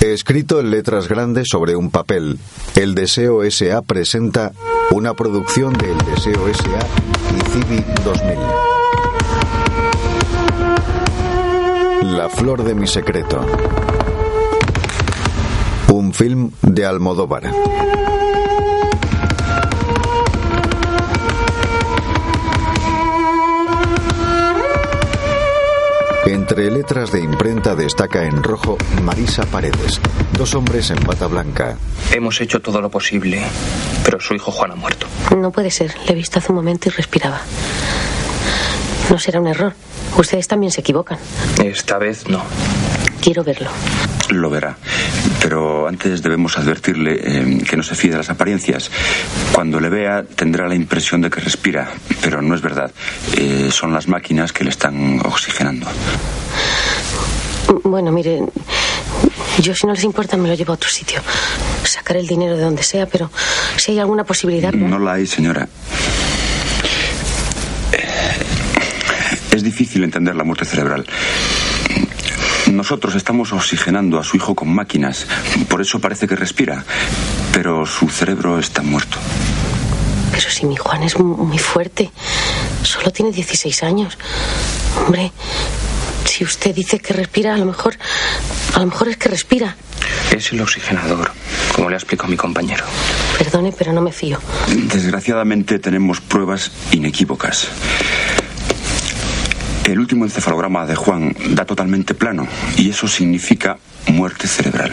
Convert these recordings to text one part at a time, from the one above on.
Escrito en letras grandes sobre un papel, El Deseo SA presenta una producción de El Deseo SA y Civi 2000. La flor de mi secreto. Un film de Almodóvar. Entre letras de imprenta destaca en rojo Marisa Paredes, dos hombres en bata blanca. Hemos hecho todo lo posible, pero su hijo Juan ha muerto. No puede ser. Le he visto hace un momento y respiraba. No será un error. Ustedes también se equivocan. Esta vez no. Quiero verlo. Lo verá. Pero antes debemos advertirle eh, que no se fíe de las apariencias. Cuando le vea tendrá la impresión de que respira, pero no es verdad. Eh, son las máquinas que le están oxigenando. Bueno, mire, yo si no les importa me lo llevo a otro sitio. Sacar el dinero de donde sea, pero si hay alguna posibilidad... No la hay, señora. Es difícil entender la muerte cerebral. Nosotros estamos oxigenando a su hijo con máquinas, por eso parece que respira, pero su cerebro está muerto. Pero si mi Juan es mu- muy fuerte. Solo tiene 16 años. Hombre, si usted dice que respira, a lo mejor... A lo mejor es que respira. Es el oxigenador, como le ha explicado mi compañero. Perdone, pero no me fío. Desgraciadamente tenemos pruebas inequívocas. El último encefalograma de Juan da totalmente plano y eso significa muerte cerebral.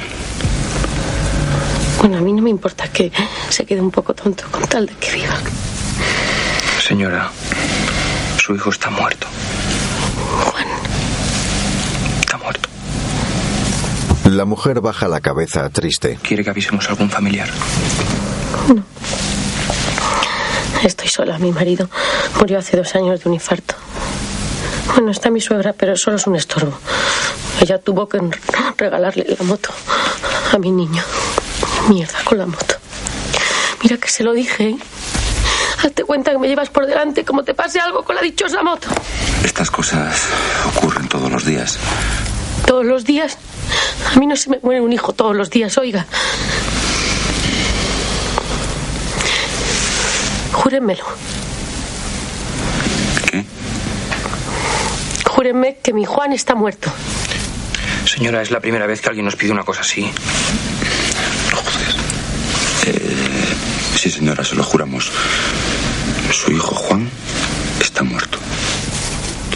Bueno, a mí no me importa que se quede un poco tonto con tal de que viva. Señora, su hijo está muerto. Juan, Está muerto. La mujer baja la cabeza triste. ¿Quiere que avisemos a algún familiar? estoy sola. Mi marido murió hace dos años de un infarto. Bueno, está mi suegra, pero solo es un estorbo. Ella tuvo que regalarle la moto a mi niño. Mierda con la moto. Mira que se lo dije. ¿eh? Hazte cuenta que me llevas por delante como te pase algo con la dichosa moto. Estas cosas ocurren todos los días. Todos los días. A mí no se me muere un hijo todos los días, oiga. Júrenmelo. ¿Qué? Júrenme que mi Juan está muerto. Señora, es la primera vez que alguien nos pide una cosa así. Sí, señora, se lo juramos. Su hijo Juan está muerto.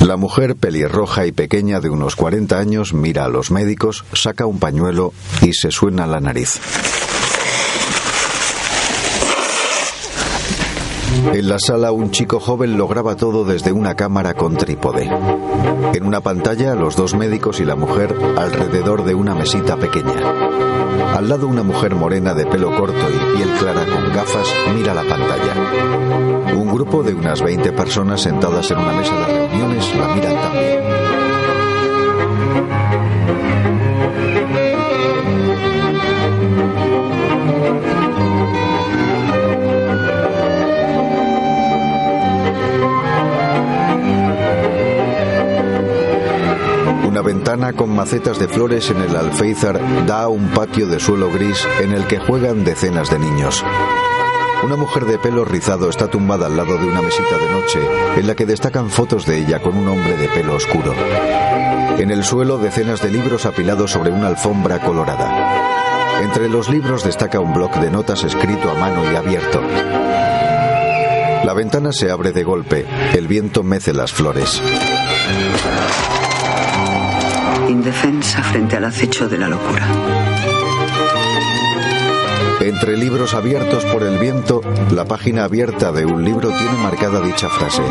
La mujer pelirroja y pequeña de unos 40 años mira a los médicos, saca un pañuelo y se suena la nariz. En la sala un chico joven lo graba todo desde una cámara con trípode. En una pantalla los dos médicos y la mujer alrededor de una mesita pequeña. Al lado una mujer morena de pelo corto y piel clara con gafas mira la pantalla. Un grupo de unas 20 personas sentadas en una mesa de reuniones la miran también. Ventana con macetas de flores en el alféizar da a un patio de suelo gris en el que juegan decenas de niños. Una mujer de pelo rizado está tumbada al lado de una mesita de noche en la que destacan fotos de ella con un hombre de pelo oscuro. En el suelo decenas de libros apilados sobre una alfombra colorada. Entre los libros destaca un bloc de notas escrito a mano y abierto. La ventana se abre de golpe. El viento mece las flores. Indefensa frente al acecho de la locura. Entre libros abiertos por el viento, la página abierta de un libro tiene marcada dicha frase.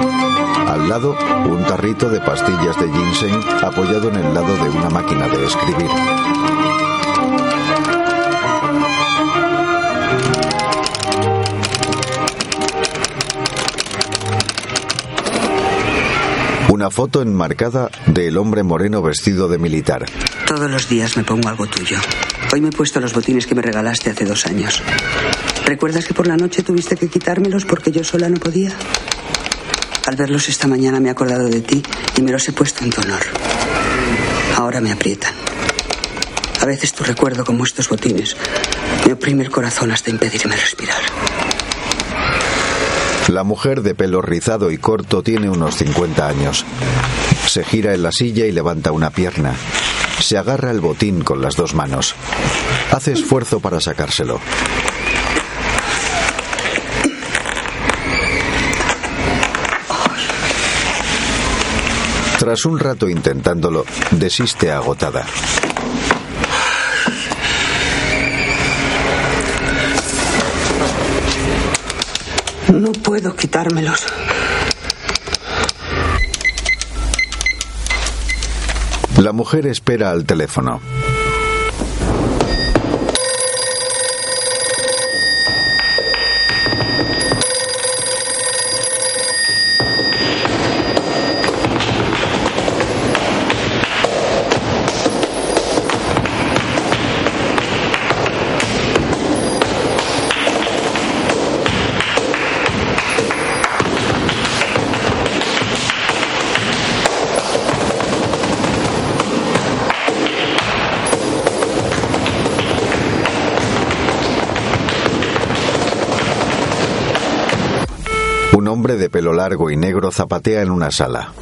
Al lado, un tarrito de pastillas de ginseng apoyado en el lado de una máquina de escribir. Foto enmarcada del hombre moreno vestido de militar. Todos los días me pongo algo tuyo. Hoy me he puesto los botines que me regalaste hace dos años. ¿Recuerdas que por la noche tuviste que quitármelos porque yo sola no podía? Al verlos esta mañana me he acordado de ti y me los he puesto en tu honor. Ahora me aprietan. A veces tu recuerdo, como estos botines, me oprime el corazón hasta impedirme respirar. La mujer de pelo rizado y corto tiene unos 50 años. Se gira en la silla y levanta una pierna. Se agarra el botín con las dos manos. Hace esfuerzo para sacárselo. Tras un rato intentándolo, desiste agotada. Puedo quitármelos. La mujer espera al teléfono. Largo y negro zapatea en una sala.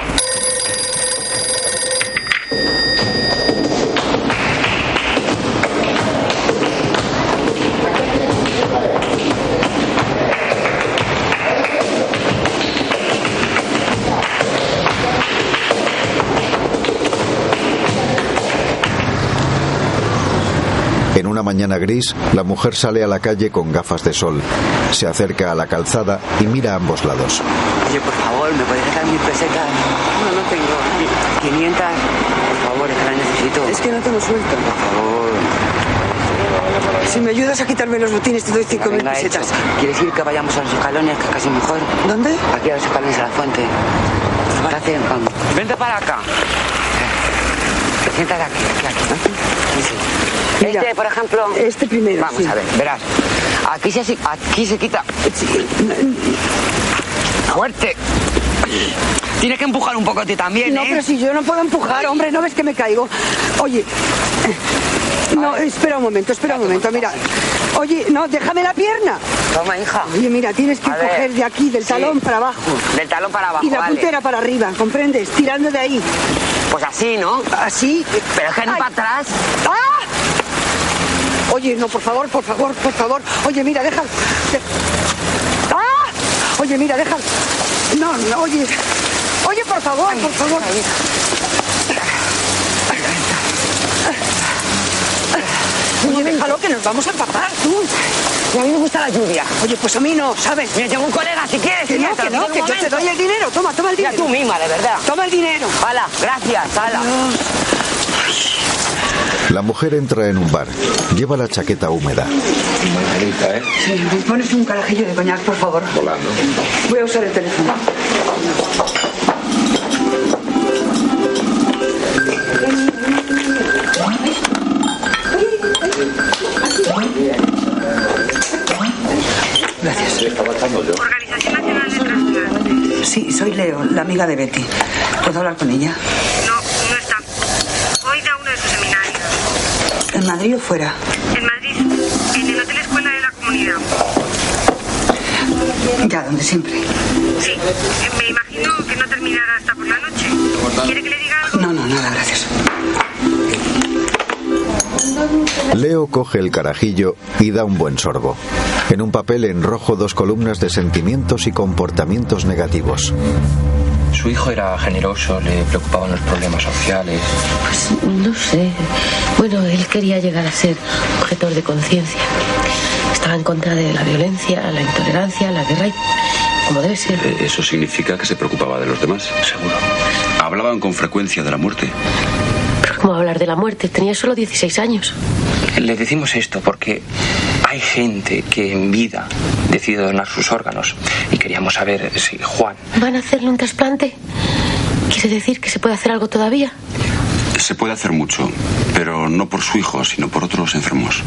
En una mañana gris, la mujer sale a la calle con gafas de sol. Se acerca a la calzada y mira a ambos lados. Oye, por favor, ¿me podéis dejar mil pesetas? No, no tengo. 500. Por favor, es que las necesito. Es que no te lo suelto. Por favor. Si me ayudas a quitarme los botines, te doy cinco mil Venga, pesetas. hecho. ¿Quieres ir que vayamos a los escalones, que es casi mejor? ¿Dónde? Aquí a los escalones de la fuente. ¿Te parece? Vamos. Vente para acá. Siéntate aquí, aquí, aquí. Sí, sí. Mira, este, por ejemplo. este primero, Vamos sí. a ver, verás. Aquí se, aquí se quita. Fuerte. Tienes que empujar un poco a ti también, No, ¿eh? pero si yo no puedo empujar, hombre, ¿no ves que me caigo? Oye, no, espera un momento, espera un momento, mira. Oye, no, déjame la pierna. Toma, hija. Oye, mira, tienes que A ver. coger de aquí, del Sí. talón para abajo. Del talón para abajo, Y la vale. puntera para arriba, ¿comprendes? Tirando de ahí. Pues así, ¿no? Así. Pero es que no para atrás. ¡Ah! Oye, no, por favor, por favor, por favor. Oye, mira, deja. Oye, mira, deja. No, no, oye. Oye, por favor, por favor. Oye, déjalo que nos vamos a empapar, tú. Y a mí me gusta la lluvia. Oye, pues a mí no, ¿sabes? Mira, tengo un colega, si quieres. Que mira, no, que no, que yo te doy el dinero. Toma, toma el Mira, dinero. tú misma, de verdad. Toma el dinero. Hala, gracias, hala. La mujer entra en un bar. Lleva la chaqueta húmeda. Sí, ¿me pones un carajillo de coñac, por favor? Volando. Voy a usar el teléfono. Gracias. Organización Nacional de Trasplante. Sí, soy Leo, la amiga de Betty. ¿Puedo hablar con ella? No, no está. Hoy da uno de sus seminarios. ¿En Madrid o fuera? En Ya, donde siempre. Sí, eh, me imagino que no terminará hasta por la noche. ¿Quiere que le diga algo? No, no, nada, gracias. Leo coge el carajillo y da un buen sorbo. En un papel en rojo dos columnas de sentimientos y comportamientos negativos. Su hijo era generoso, le preocupaban los problemas sociales. Pues no sé. Bueno, él quería llegar a ser objetor de conciencia. Estaba en contra de la violencia, la intolerancia, la guerra y como debe ser. Eh, ¿Eso significa que se preocupaba de los demás? Seguro. Hablaban con frecuencia de la muerte. Pero ¿cómo hablar de la muerte? Tenía solo 16 años. Le decimos esto porque hay gente que en vida decide donar sus órganos y queríamos saber si Juan ¿Van a hacerle un trasplante? ¿Quiere decir que se puede hacer algo todavía? Se puede hacer mucho, pero no por su hijo, sino por otros enfermos.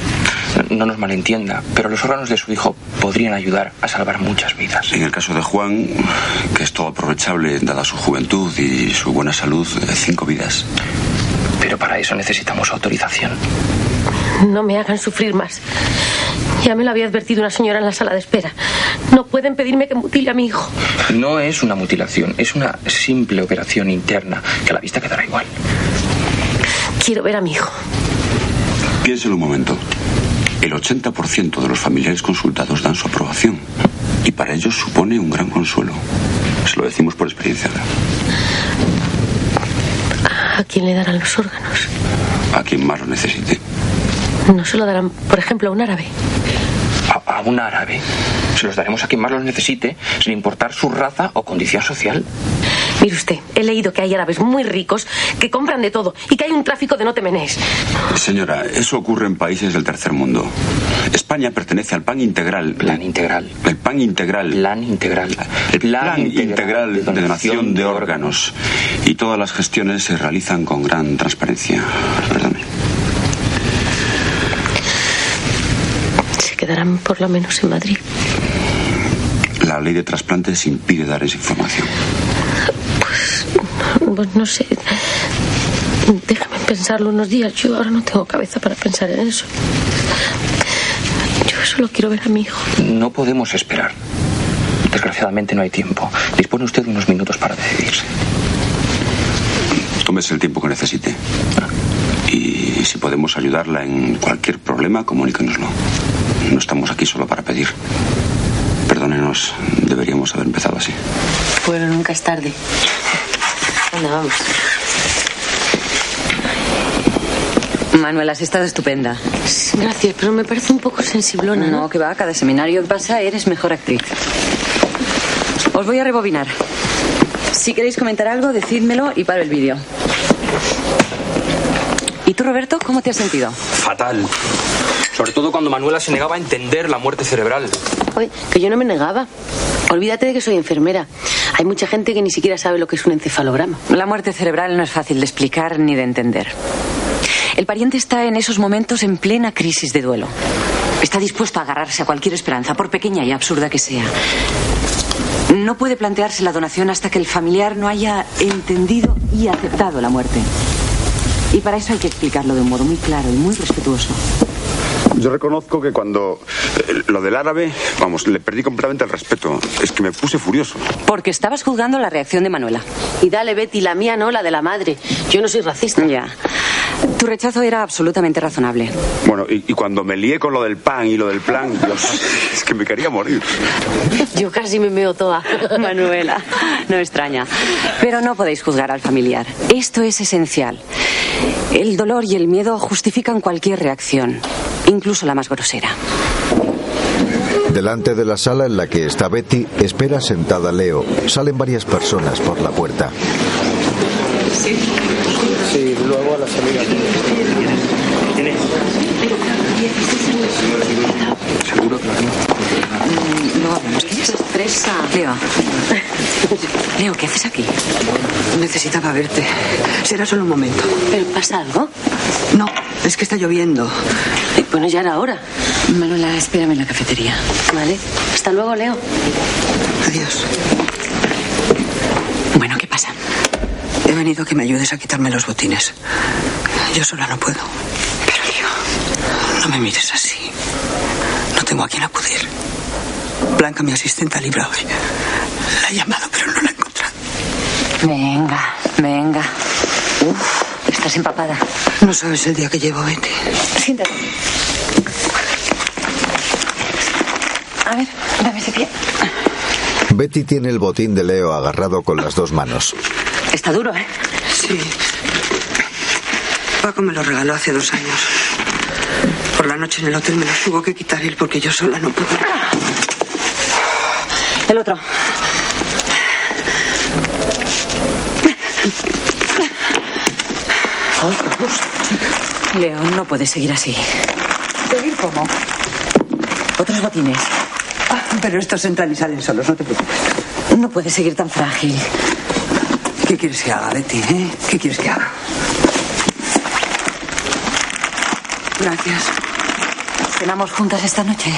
no nos malentienda, pero los órganos de su hijo podrían ayudar a salvar muchas vidas. En el caso de Juan, que es todo aprovechable, dada su juventud y su buena salud, eh, cinco vidas. Pero para eso necesitamos autorización. No me hagan sufrir más. Ya me lo había advertido una señora en la sala de espera. No pueden pedirme que mutile a mi hijo. No es una mutilación, es una simple operación interna que a la vista quedará igual. Quiero ver a mi hijo. Piénselo un momento. El 80% de los familiares consultados dan su aprobación. Y para ellos supone un gran consuelo. Se lo decimos por experiencia. ¿A quién le darán los órganos? A quien más lo necesite. No se lo darán, por ejemplo, a un árabe. A, a un árabe. Se los daremos a quien más los necesite, sin importar su raza o condición social. Mire usted, he leído que hay árabes muy ricos que compran de todo y que hay un tráfico de no temenés. Señora, eso ocurre en países del tercer mundo. España pertenece al PAN integral. Plan integral. El PAN integral. Plan integral. El plan, integral, de donación de órganos. Y todas las gestiones se realizan con gran transparencia. Perdone. Quedarán por lo menos en Madrid. La ley de trasplantes impide dar esa información. Pues no sé. Déjame pensarlo unos días. Yo ahora no tengo cabeza para pensar en eso. Yo solo quiero ver a mi hijo. No podemos esperar. Desgraciadamente no hay tiempo. Dispone usted de unos minutos para decidirse. Tómese el tiempo que necesite. Y si podemos ayudarla en cualquier problema, comuníquenoslo. No estamos aquí solo para pedir. Perdónenos, deberíamos haber empezado así. Bueno, nunca es tarde. Anda, vamos. Manuela, has estado estupenda. Gracias, pero me parece un poco sensiblona. No, que va, cada seminario que pasa eres mejor actriz. Os voy a rebobinar. Si queréis comentar algo, decídmelo y paro el vídeo. ¿Y tú, Roberto, cómo te has sentido? Fatal. Sobre todo cuando Manuela se negaba a entender la muerte cerebral. Oye, que yo no me negaba. Olvídate de que soy enfermera. Hay mucha gente que ni siquiera sabe lo que es un encefalograma. La muerte cerebral no es fácil de explicar ni de entender. El pariente está en esos momentos en plena crisis de duelo. Está dispuesto a agarrarse a cualquier esperanza, por pequeña y absurda que sea. No puede plantearse la donación hasta que el familiar no haya entendido y aceptado la muerte. Y para eso hay que explicarlo de un modo muy claro y muy respetuoso. Yo reconozco que cuando eh, lo del árabe, vamos, le perdí completamente el respeto. Es que me puse furioso. Porque estabas juzgando la reacción de Manuela. Y dale, Betty, la mía no, la de la madre. Yo no soy racista. Ya. Tu rechazo era absolutamente razonable. Bueno, y, y cuando me lié con lo del pan y lo del plan, Dios, es que me quería morir. Yo casi me meo toda. Manuela, no extraña. Pero no podéis juzgar al familiar. Esto es esencial. El dolor y el miedo justifican cualquier reacción, incluso la más grosera. Delante de la sala en la que está Betty, espera sentada Leo. Salen varias personas por la puerta. Sí, luego a la salida. Seguro que No hablamos. ¿Qué es presa? Leo. Leo, ¿qué haces aquí? Necesitaba verte. Será solo un momento. ¿Pero pasa algo? No, es que está lloviendo. Eh, Bueno, ya era hora. Manuela, espérame en la cafetería. Vale. Hasta luego, Leo. Adiós. Bueno, ¿qué pasa? He venido a que me ayudes a quitarme los botines. Yo sola no puedo. Pero Leo, no me mires así. Tengo a quién acudir. Blanca, mi asistenta, libra hoy. La he llamado, pero no la he encontrado. Venga, venga. Uf, estás empapada. No sabes el día que llevo, Betty. Siéntate. A ver, dame ese pie. Betty tiene el botín de Leo agarrado con las dos manos. Está duro, ¿eh? Sí. Paco me lo regaló hace dos años. Por la noche en el hotel me los tuvo que quitar él porque yo sola no puedo. El otro. Leo, no puedes seguir así. ¿Seguir cómo? Otros botines. Ah, pero estos entran y salen solos, no te preocupes. No puedes seguir tan frágil. ¿Qué quieres que haga, Betty? eh? ¿Qué quieres que haga? Gracias. ¿Cenamos juntas esta noche?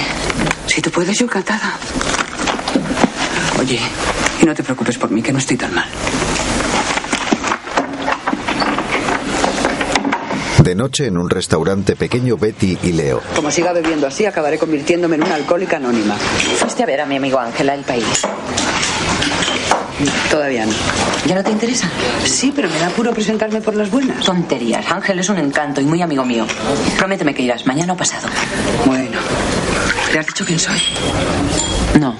Si tú puedes, yo encantada. Oye, y no te preocupes por mí, que no estoy tan mal. De noche, en un restaurante pequeño, Betty y Leo. Como siga bebiendo así, acabaré convirtiéndome en una alcohólica anónima. Fuiste a ver a mi amigo Ángela el país. Todavía no. ¿Ya no te interesa? Sí, pero me da apuro presentarme por las buenas. Tonterías. Ángel es un encanto y muy amigo mío. Prométeme que irás mañana o pasado. Bueno. ¿Le has dicho quién soy? No.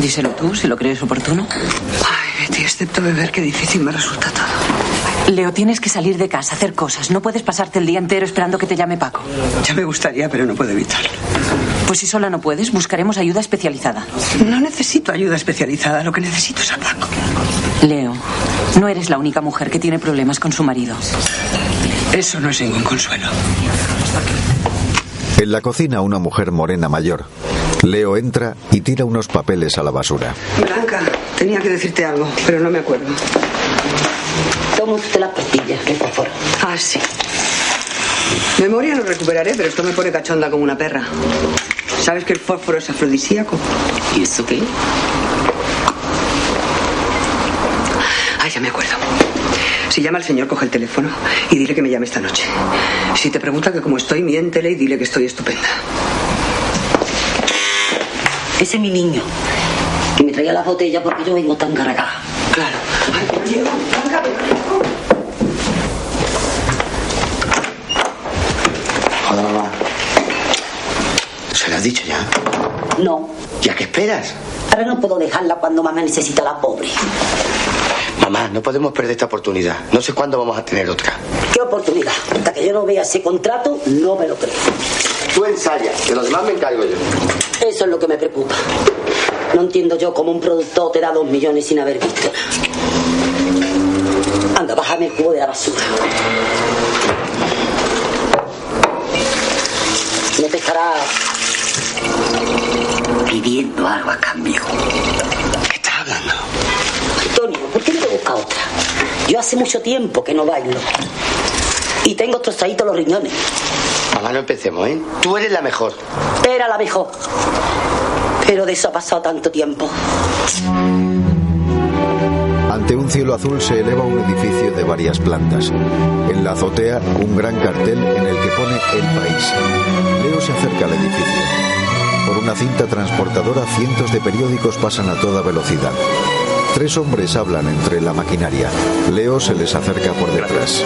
Díselo tú, si lo crees oportuno. Ay, Betty, excepto beber, qué difícil me resulta todo. Leo, tienes que salir de casa, hacer cosas. No puedes pasarte el día entero esperando que te llame Paco. Ya me gustaría, pero no puedo evitarlo. Pues si sola no puedes, buscaremos ayuda especializada. No necesito ayuda especializada, lo que necesito es a Paco. Leo, no eres la única mujer que tiene problemas con su marido. Eso no es ningún consuelo. En la cocina, una mujer morena mayor. Leo entra y tira unos papeles a la basura. Blanca, tenía que decirte algo, pero no me acuerdo. Toma usted las pastillas, que está fuera. Ah, sí. Memoria no recuperaré, pero esto me pone cachonda como una perra. ¿Sabes que el fósforo es afrodisíaco? ¿Y eso qué? Ah, ya me acuerdo. Si llama el señor, coge el teléfono y dile que me llame esta noche. Si te pregunta que cómo estoy, miéntele y dile que estoy estupenda. Ese es mi niño. Que me traía las botellas porque yo vengo tan cargada. Claro. Ay, dicho ya? No. ¿Ya qué esperas? Ahora no puedo dejarla cuando mamá necesita a la pobre. Mamá, no podemos perder esta oportunidad. No sé cuándo vamos a tener otra. ¿Qué oportunidad? Hasta que yo no vea ese contrato, no me lo creo. Tú ensaya, de los demás me encargo yo. Eso es lo que me preocupa. No entiendo yo cómo un productor te da dos millones sin haber visto. Anda, bájame el cubo de la basura. No te pidiendo algo a cambio. ¿Qué estás hablando? Antonio, ¿por qué no te busca otra? Yo hace mucho tiempo que no bailo. Y tengo trozaditos los riñones. Mamá, no empecemos, ¿eh? Tú eres la mejor. Era la mejor. Pero de eso ha pasado tanto tiempo. Ante un cielo azul se eleva un edificio de varias plantas. En la azotea, un gran cartel en el que pone El País. Leo se acerca al edificio. Por una cinta transportadora, cientos de periódicos pasan a toda velocidad. Tres hombres hablan entre la maquinaria. Leo se les acerca por detrás.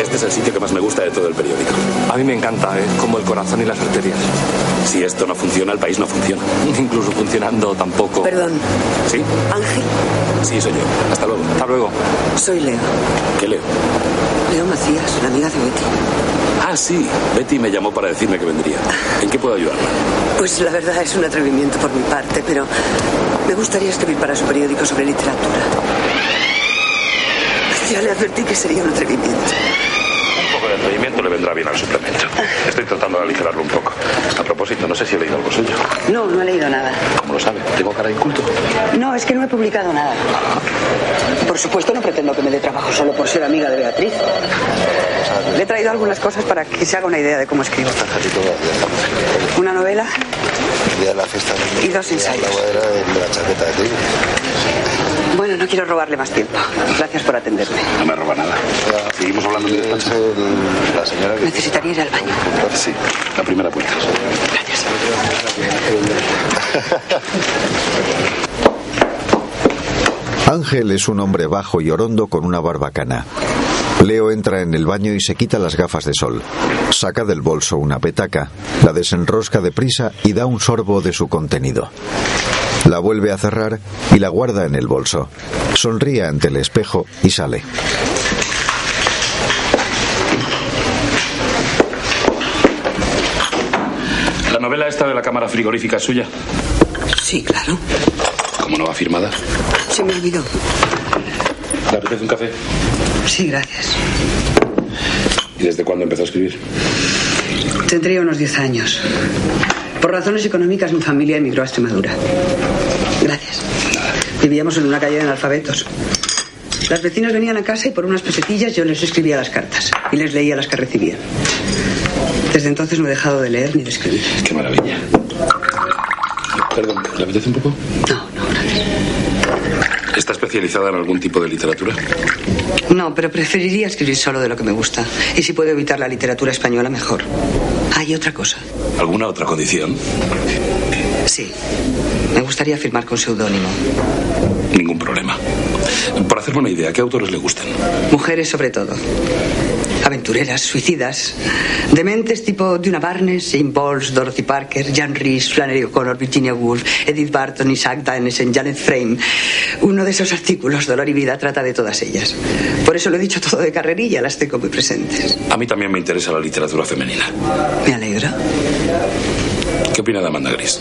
Este es el sitio que más me gusta de todo el periódico. A mí me encanta, ¿eh? como el corazón y las arterias. Si esto no funciona, el país no funciona. Incluso funcionando tampoco. Perdón. ¿Sí? Ángel, Sí, soy yo. Hasta luego. Hasta luego. soy Leo. ¿Qué leo? Leo Macías, la amiga de Betty. Ah, sí. Betty me llamó para decirme que vendría. ¿En qué puedo ayudarla? Pues la verdad es un atrevimiento por mi parte, pero me gustaría escribir para su periódico sobre literatura. Ya le advertí que sería un atrevimiento. Un poco de atrevimiento le vendrá bien al suplemento. Estoy tratando de aligerarlo un poco. A propósito, no sé si he leído algo suyo. No, no he leído nada. ¿Cómo lo sabe? ¿Tengo cara de inculto? No, es que no he publicado nada. Por supuesto, no pretendo que me dé trabajo solo por ser amiga de Beatriz. Le he traído algunas cosas para que se haga una idea de cómo escribo. Una novela y dos ensayos. Bueno, no quiero robarle más tiempo. Gracias por atenderme. No me roba nada. Seguimos hablando en mi despacho. el- la señora que... Necesitaría ir al baño. Sí, la primera puerta. Gracias. Ángel es un hombre bajo y orondo con una barbacana. Leo entra en el baño y se quita las gafas de sol. Saca del bolso una petaca, la desenrosca deprisa y da un sorbo de su contenido. La vuelve a cerrar y la guarda en el bolso. Sonríe ante el espejo y sale. La novela esta de la cámara frigorífica es suya. Sí, claro. ¿Cómo no va firmada? Se me olvidó. ¿Le apetece un café? Sí, gracias. ¿Y desde cuándo empezó a escribir? Tendría unos 10 años. Por razones económicas, mi familia emigró a Extremadura. Gracias. Vivíamos en una calle de analfabetos. Las vecinas venían a casa y por unas pesetillas yo les escribía las cartas y les leía las que recibían. Desde entonces no he dejado de leer ni de escribir. Qué maravilla. Perdón, ¿le apetece un poco? No, no, gracias. ¿Está especializada en algún tipo de literatura? No, pero preferiría escribir solo de lo que me gusta. Y si puedo evitar la literatura española, mejor. Hay otra cosa. ¿Alguna otra condición? Sí. Me gustaría firmar con seudónimo. Ningún problema. Para hacerme una idea, ¿qué autores le gustan? Mujeres sobre todo. Aventureras, suicidas, dementes tipo Duna Barnes, Bowles, Dorothy Parker, Jan Rees, Flannery O'Connor, Virginia Woolf, Edith Barton, Isaac Dennison, Janet Frame. Uno de esos artículos, Dolor y Vida, trata de todas ellas. Por eso lo he dicho todo de carrerilla, las tengo muy presentes. A mí también me interesa la literatura femenina. Me alegra. ¿Qué opina de Amanda Gris?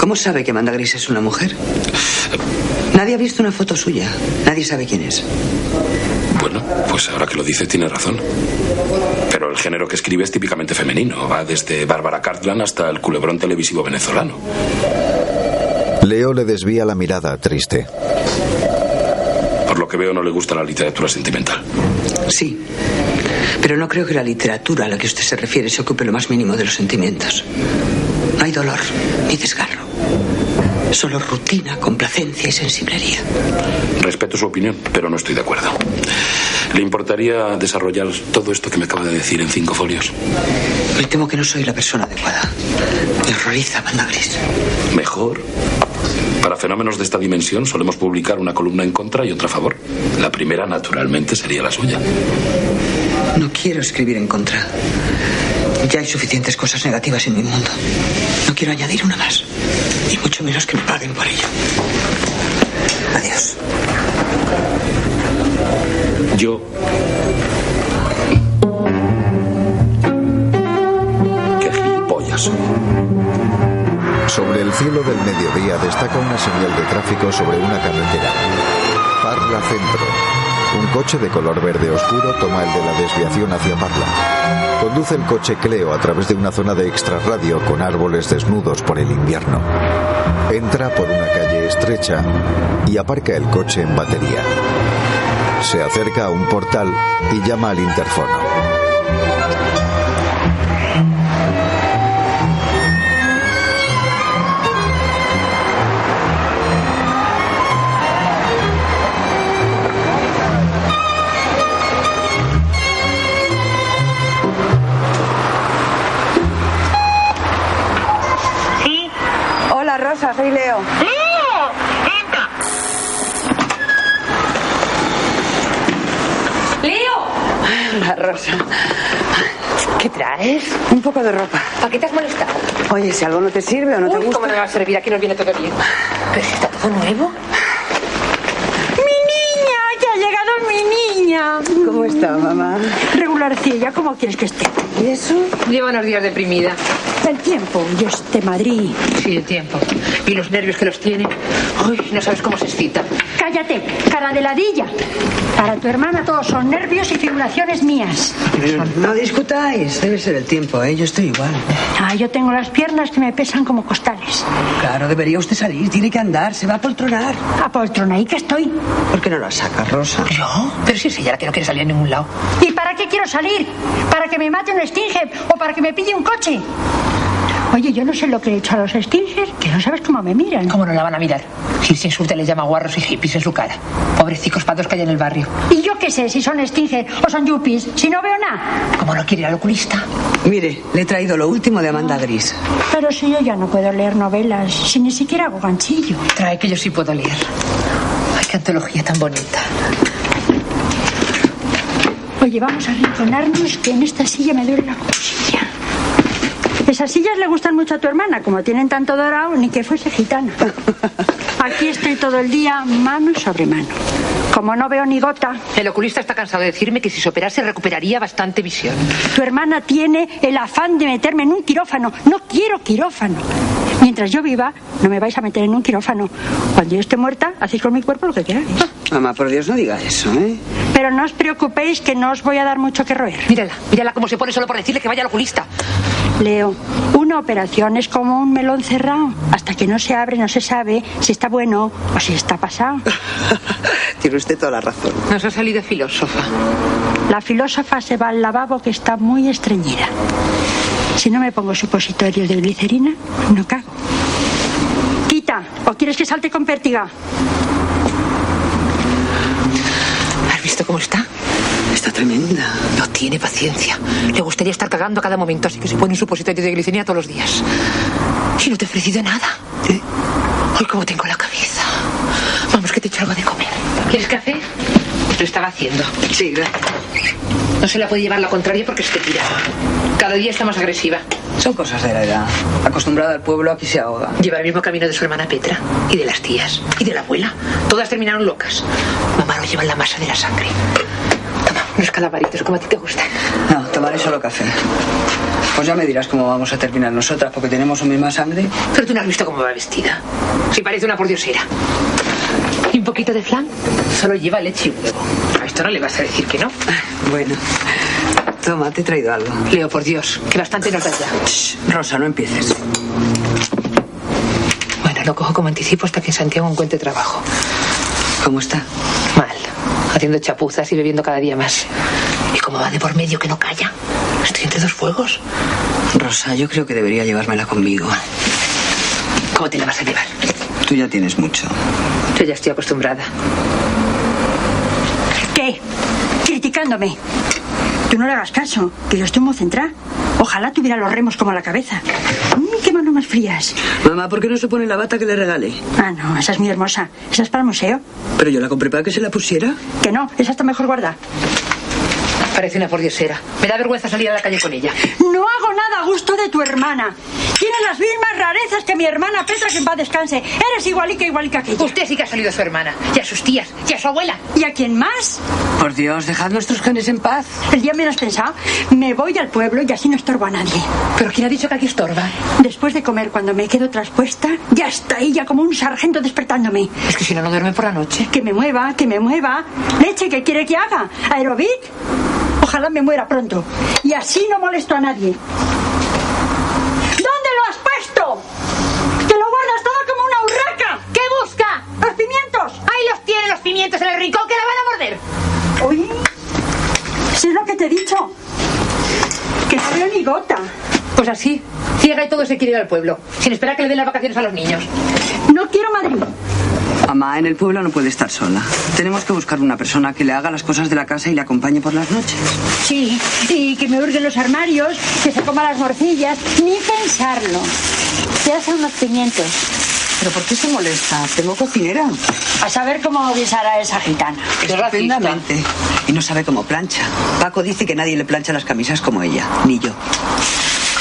¿Cómo sabe que Amanda Gris es una mujer? Nadie ha visto una foto suya. Nadie sabe quién es. Bueno, pues ahora que lo dice tiene razón. Pero el género que escribe es típicamente femenino. Va desde Bárbara Cartland hasta el culebrón televisivo venezolano. Leo le desvía la mirada, triste. Por lo que veo no le gusta la literatura sentimental. Sí. Pero no creo que la literatura a la que usted se refiere se ocupe lo más mínimo de los sentimientos. No hay dolor ni desgarro. Solo rutina, complacencia y sensiblería. Respeto su opinión, pero no estoy de acuerdo. ¿Le importaría desarrollar todo esto que me acaba de decir en cinco folios? Me temo que no soy la persona adecuada. Me horroriza Amanda Gris. Mejor. Para fenómenos de esta dimensión solemos publicar una columna en contra y otra a favor. La primera, naturalmente, sería la suya. No quiero escribir en contra. Ya hay suficientes cosas negativas en mi mundo. No quiero añadir una más. Y mucho menos que me paguen por ello. Adiós. Yo. Qué gilipollas. Sobre el cielo del mediodía destaca una señal de tráfico sobre una carretera. Parla Centro. Un coche de color verde oscuro toma el de la desviación hacia Parla. Conduce el coche Cleo a través de una zona de extrarradio con árboles desnudos por el invierno. Entra por una calle estrecha y aparca el coche en batería. Se acerca a un portal y llama al interfono. Hola, soy Leo. ¡Leo! ¡Entra! ¡Leo! Hola, Rosa. ¿Qué traes? Un poco de ropa. ¿Para qué te has molestado? Oye, si algo no te sirve o no te gusta. ¿Cómo me va a servir? Aquí nos viene todo bien. ¿Pero si está todo nuevo? ¡Mi niña! ¡Ya ha llegado mi niña! ¿Cómo está, mamá? Regularcilla, ¿cómo quieres que esté? ¿Y eso? Lleva unos días deprimida. El tiempo y este Madrid. Sí, el tiempo. Y los nervios que los tiene. Uy, no sabes cómo se excita. Cállate, cara de ladilla. Para tu hermana todos son nervios y figuraciones mías. No discutáis. Debe ser el tiempo, ¿eh? Yo estoy igual. Ah, yo tengo las piernas que me pesan como costales. Claro, debería usted salir. Tiene que andar. Se va a poltronar. A poltrona, ¿y que estoy? ¿Por qué no la saca, Rosa? ¿Yo? Pero si es ella la que no quiere salir a ningún lado. ¿Y para qué quiero salir? ¿Para que me mate un Stinger o para que me pille un coche? Oye, yo no sé lo que he hecho a los Stinger, que no sabes cómo me miran. ¿Cómo no la van a mirar? Si se insulta les llama guarros y hippies en su cara. Pobrecicos patos que hay en el barrio. ¿Y yo qué sé si son Stinger o son yuppies? Si no veo nada. ¿Cómo no quiere ir al oculista? Mire, le he traído lo último de Amanda Gris. Pero si yo ya no puedo leer novelas, si ni siquiera hago ganchillo. Trae que yo sí puedo leer. Ay, qué antología tan bonita. Oye, vamos a rinconarnos que en esta silla me duele la cosilla. Esas sillas le gustan mucho a tu hermana, como tienen tanto dorado, ni que fuese gitana. Aquí estoy todo el día, mano sobre mano. Como no veo ni gota, El oculista está cansado de decirme que si se operase recuperaría bastante visión. tu hermana tiene el afán de meterme en un quirófano. No quiero quirófano. Mientras yo viva, no me vais a meter en un quirófano. Cuando yo esté muerta, hacéis con mi cuerpo lo que queráis. Mamá, por Dios, no diga eso, ¿eh? Pero no os preocupéis que no os voy a dar mucho que roer. Mírala, mírala cómo se pone solo por decirle que vaya al oculista. Leo, una operación es como un melón cerrado. Hasta que no se abre no se sabe si está bueno o si está pasado. Tiene usted toda la razón. Nos ha salido filósofa. La filósofa se va al lavabo que está muy estreñida. Si no me pongo supositorio de glicerina, no cago. Quita, o quieres que salte con pértiga. ¿Has visto cómo está? Está tremenda. No tiene paciencia. Le gustaría estar cagando a cada momento, así que se pone un supositorio de glicemia todos los días. Y no te he ofrecido nada. ¿Eh? Hoy como tengo la cabeza. Vamos, que te echo algo de comer. ¿Quieres café? Pues lo estaba haciendo. Sí, gracias. No se la puede llevar la contraria porque se te tira. Cada día está más agresiva. Son cosas de la edad. Acostumbrada al pueblo, aquí se ahoga. Lleva el mismo camino de su hermana Petra. Y de las tías. Y de la abuela. Todas terminaron locas. Mamá lo lleva en la masa de la sangre. Unos calabaritos como a ti te gustan. No, tomaré solo café. Pues ya me dirás cómo vamos a terminar nosotras, porque tenemos su misma sangre. Pero tú no has visto cómo va vestida. Si parece una pordiosera. ¿Y un poquito de flan? Solo lleva leche y huevo. A esto no le vas a decir que no. Bueno. Toma, te he traído algo. Leo, por Dios, que bastante nos da ya. Shh, Rosa, no empieces. Bueno, lo cojo como anticipo hasta que en Santiago encuentre trabajo. ¿Cómo está? Haciendo chapuzas y bebiendo cada día más. Y como va de por medio que no calla. Estoy entre dos fuegos. Rosa, yo creo que debería llevármela conmigo. ¿Cómo te la vas a llevar? Tú ya tienes mucho. Yo ya estoy acostumbrada. ¿Qué? Criticándome. Tú no le hagas caso, que yo estoy muy centrada. Ojalá tuviera los remos como la cabeza. Mm, más frías. Mamá, ¿por qué no se pone la bata que le regale? Ah, no, esa es muy hermosa. Esa es para el museo. Pero yo la compré para que se la pusiera. Que no, esa está mejor guardada. Parece una pordiosera. Me da vergüenza salir a la calle con ella. No hago nada a gusto de tu hermana. Tienes las mismas rarezas que mi hermana Petra, que en paz descanse. Eres igualica, igualica que ella. Usted sí que ha salido a su hermana. Y a sus tías. Y a su abuela. ¿Y a quién más? Por Dios, dejad nuestros genes en paz. El día menos pensado, me voy al pueblo y así no estorbo a nadie. ¿Pero quién ha dicho que aquí estorba? Después de comer, cuando me quedo traspuesta, ya está ella como un sargento despertándome. Es que si no, no duerme por la noche. Que me mueva, que me mueva. Leche, ¿qué quiere que haga? ¿Aerobic? Ojalá me muera pronto. Y así no molesto a nadie. ¿Dónde lo has puesto? Que lo guardas todo como una urraca. ¿Qué busca? ¡Los pimientos! Ahí los tiene los pimientos en el rincón que la van a morder. Uy, si es lo que te he dicho. Que no veo ni gota. Pues así, ciega y todo se quiere ir al pueblo, sin esperar que le den las vacaciones a los niños. No quiero Madrid. Mamá, en el pueblo no puede estar sola. Tenemos que buscar una persona que le haga las cosas de la casa y le acompañe por las noches. Sí, y que me hurgue los armarios, que se coma las morcillas. Ni pensarlo. Se hacen unos pimientos. ¿Pero por qué se molesta? Tengo cocinera. A saber cómo guisará esa gitana. Estupendamente. Y no sabe cómo plancha. Paco dice que nadie le plancha las camisas como ella, ni yo.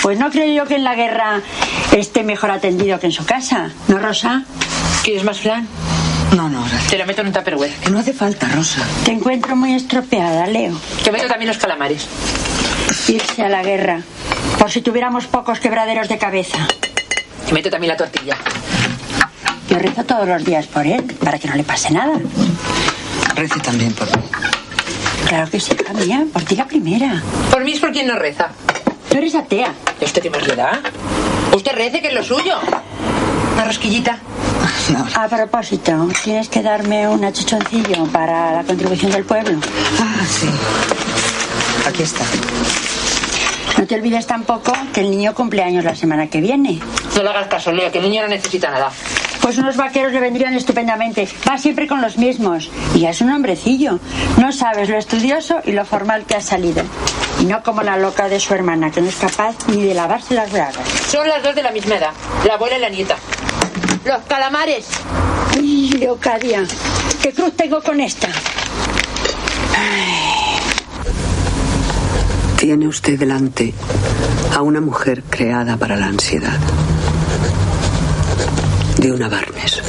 Pues no creo yo que en la guerra esté mejor atendido que en su casa. ¿No, Rosa? ¿Quieres más flan? No, no, gracias. Te lo meto en un tupperware. Que no hace falta, Rosa. Te encuentro muy estropeada, Leo. Te meto también los calamares. Irse a la guerra. Por si tuviéramos pocos quebraderos de cabeza. Te meto también la tortilla. Yo rezo todos los días por él, para que no le pase nada. Rece también por mí. Claro que sí, hija mía. Por ti la primera. Por mí es por quien no reza. Tú eres atea. ¿Y usted qué más le da? Usted rece, que es lo suyo. Una rosquillita. A propósito, tienes que darme un achuchoncillo para la contribución del pueblo. Ah, sí. Aquí está. No te olvides tampoco que el niño cumple años la semana que viene. No le hagas caso, Leo, que el niño no necesita nada. Pues unos vaqueros le vendrían estupendamente. Va siempre con los mismos. Y ya es un hombrecillo. No sabes lo estudioso y lo formal que ha salido. Y no como la loca de su hermana, que no es capaz ni de lavarse las bragas. Son las dos de la misma edad, la abuela y la nieta. Los calamares. Ay, Leocadia, ¿qué cruz tengo con esta? Tiene usted delante a una mujer creada para la ansiedad. De una Barnes.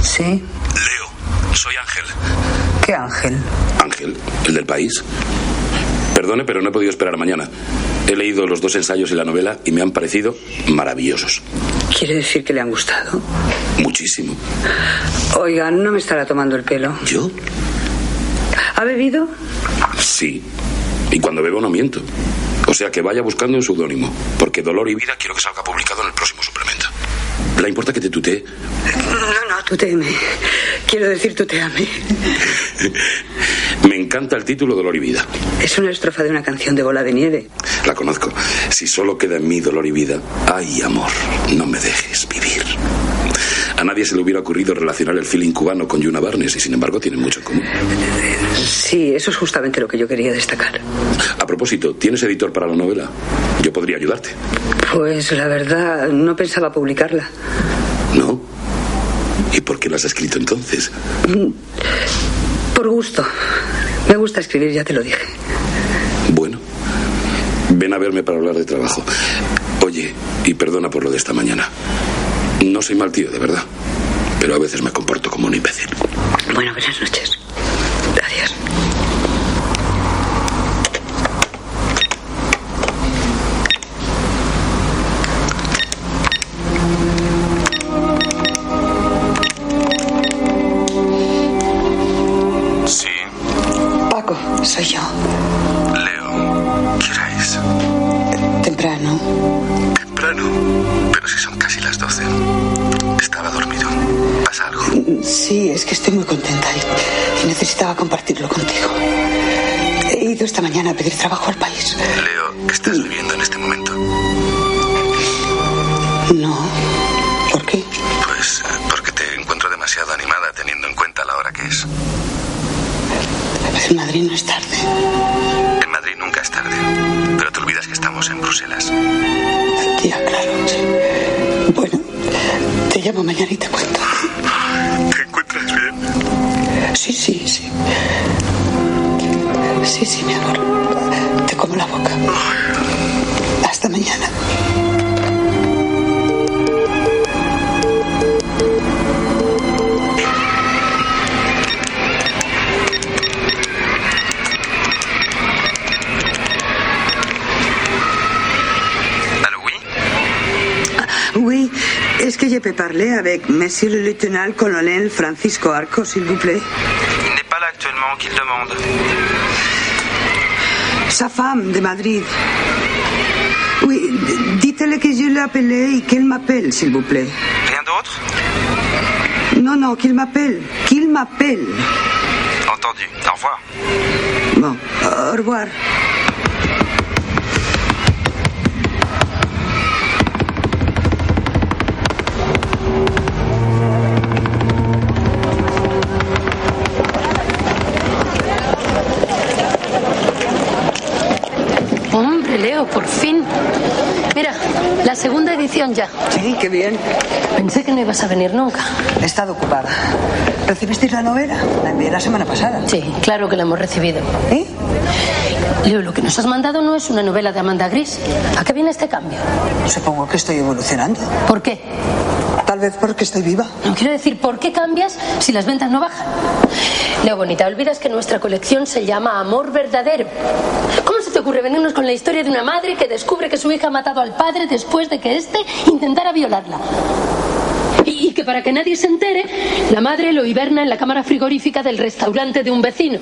Sí. Leo, soy Ángel. ¿Qué ángel? Ángel, el del país. Perdone, pero no he podido esperar mañana. He leído los dos ensayos y la novela y me han parecido maravillosos. ¿Quiere decir que le han gustado? Muchísimo. Oiga, no me estará tomando el pelo. ¿Yo? ¿Ha bebido? Sí. Y cuando bebo no miento. O sea que vaya buscando un seudónimo. Porque Dolor y Vida quiero que salga publicado en el próximo suplemento. ¿Le importa que te tutee? No, no, tuteeme. Quiero decir tuteame. Me encanta el título Dolor y Vida. Es una estrofa de una canción de Bola de Nieve. La conozco. Si solo queda en mí dolor y vida, ay amor, no me dejes vivir. A nadie se le hubiera ocurrido relacionar el feeling cubano con Yuna Barnes y sin embargo tienen mucho en común. Sí, eso es justamente lo que yo quería destacar. A propósito, ¿tienes editor para la novela? Yo podría ayudarte. Pues la verdad, no pensaba publicarla. ¿No? ¿Y por qué la has escrito entonces? Por gusto. Me gusta escribir, ya te lo dije. Bueno, ven a verme para hablar de trabajo. Oye, y perdona por lo de esta mañana. No soy mal tío, de verdad. Pero a veces me comporto como un imbécil. Bueno, buenas noches. Esta mañana a pedir trabajo al país. Leo, ¿qué estás viviendo monsieur le lieutenant-colonel Francisco Arco, s'il vous plaît Il n'est pas là actuellement, qu'il demande. Sa femme de Madrid. Oui, dites-le que je l'ai appelée et qu'elle m'appelle, s'il vous plaît. Rien d'autre? Non, non, qu'il m'appelle. Qu'il m'appelle. Entendu. Au revoir. Bon, au revoir. La segunda edición ya. Sí, qué bien. Pensé que no ibas a venir nunca. He estado ocupada. ¿Recibisteis la novela? La envié la semana pasada. Sí, claro que la hemos recibido. ¿Eh? Leo, lo que nos has mandado no es una novela de Amanda Gris. ¿A qué viene este cambio? Supongo que estoy evolucionando. ¿Por qué? Tal vez porque estoy viva. No quiero decir, ¿por qué cambias si las ventas no bajan? Leo, bonita, olvidas que nuestra colección se llama Amor Verdadero. ¿Cómo se te ocurre venirnos con la historia de una madre que descubre que su hija ha matado al padre después de que éste intentara violarla? Y, y que para que nadie se entere, la madre lo hiberna en la cámara frigorífica del restaurante de un vecino.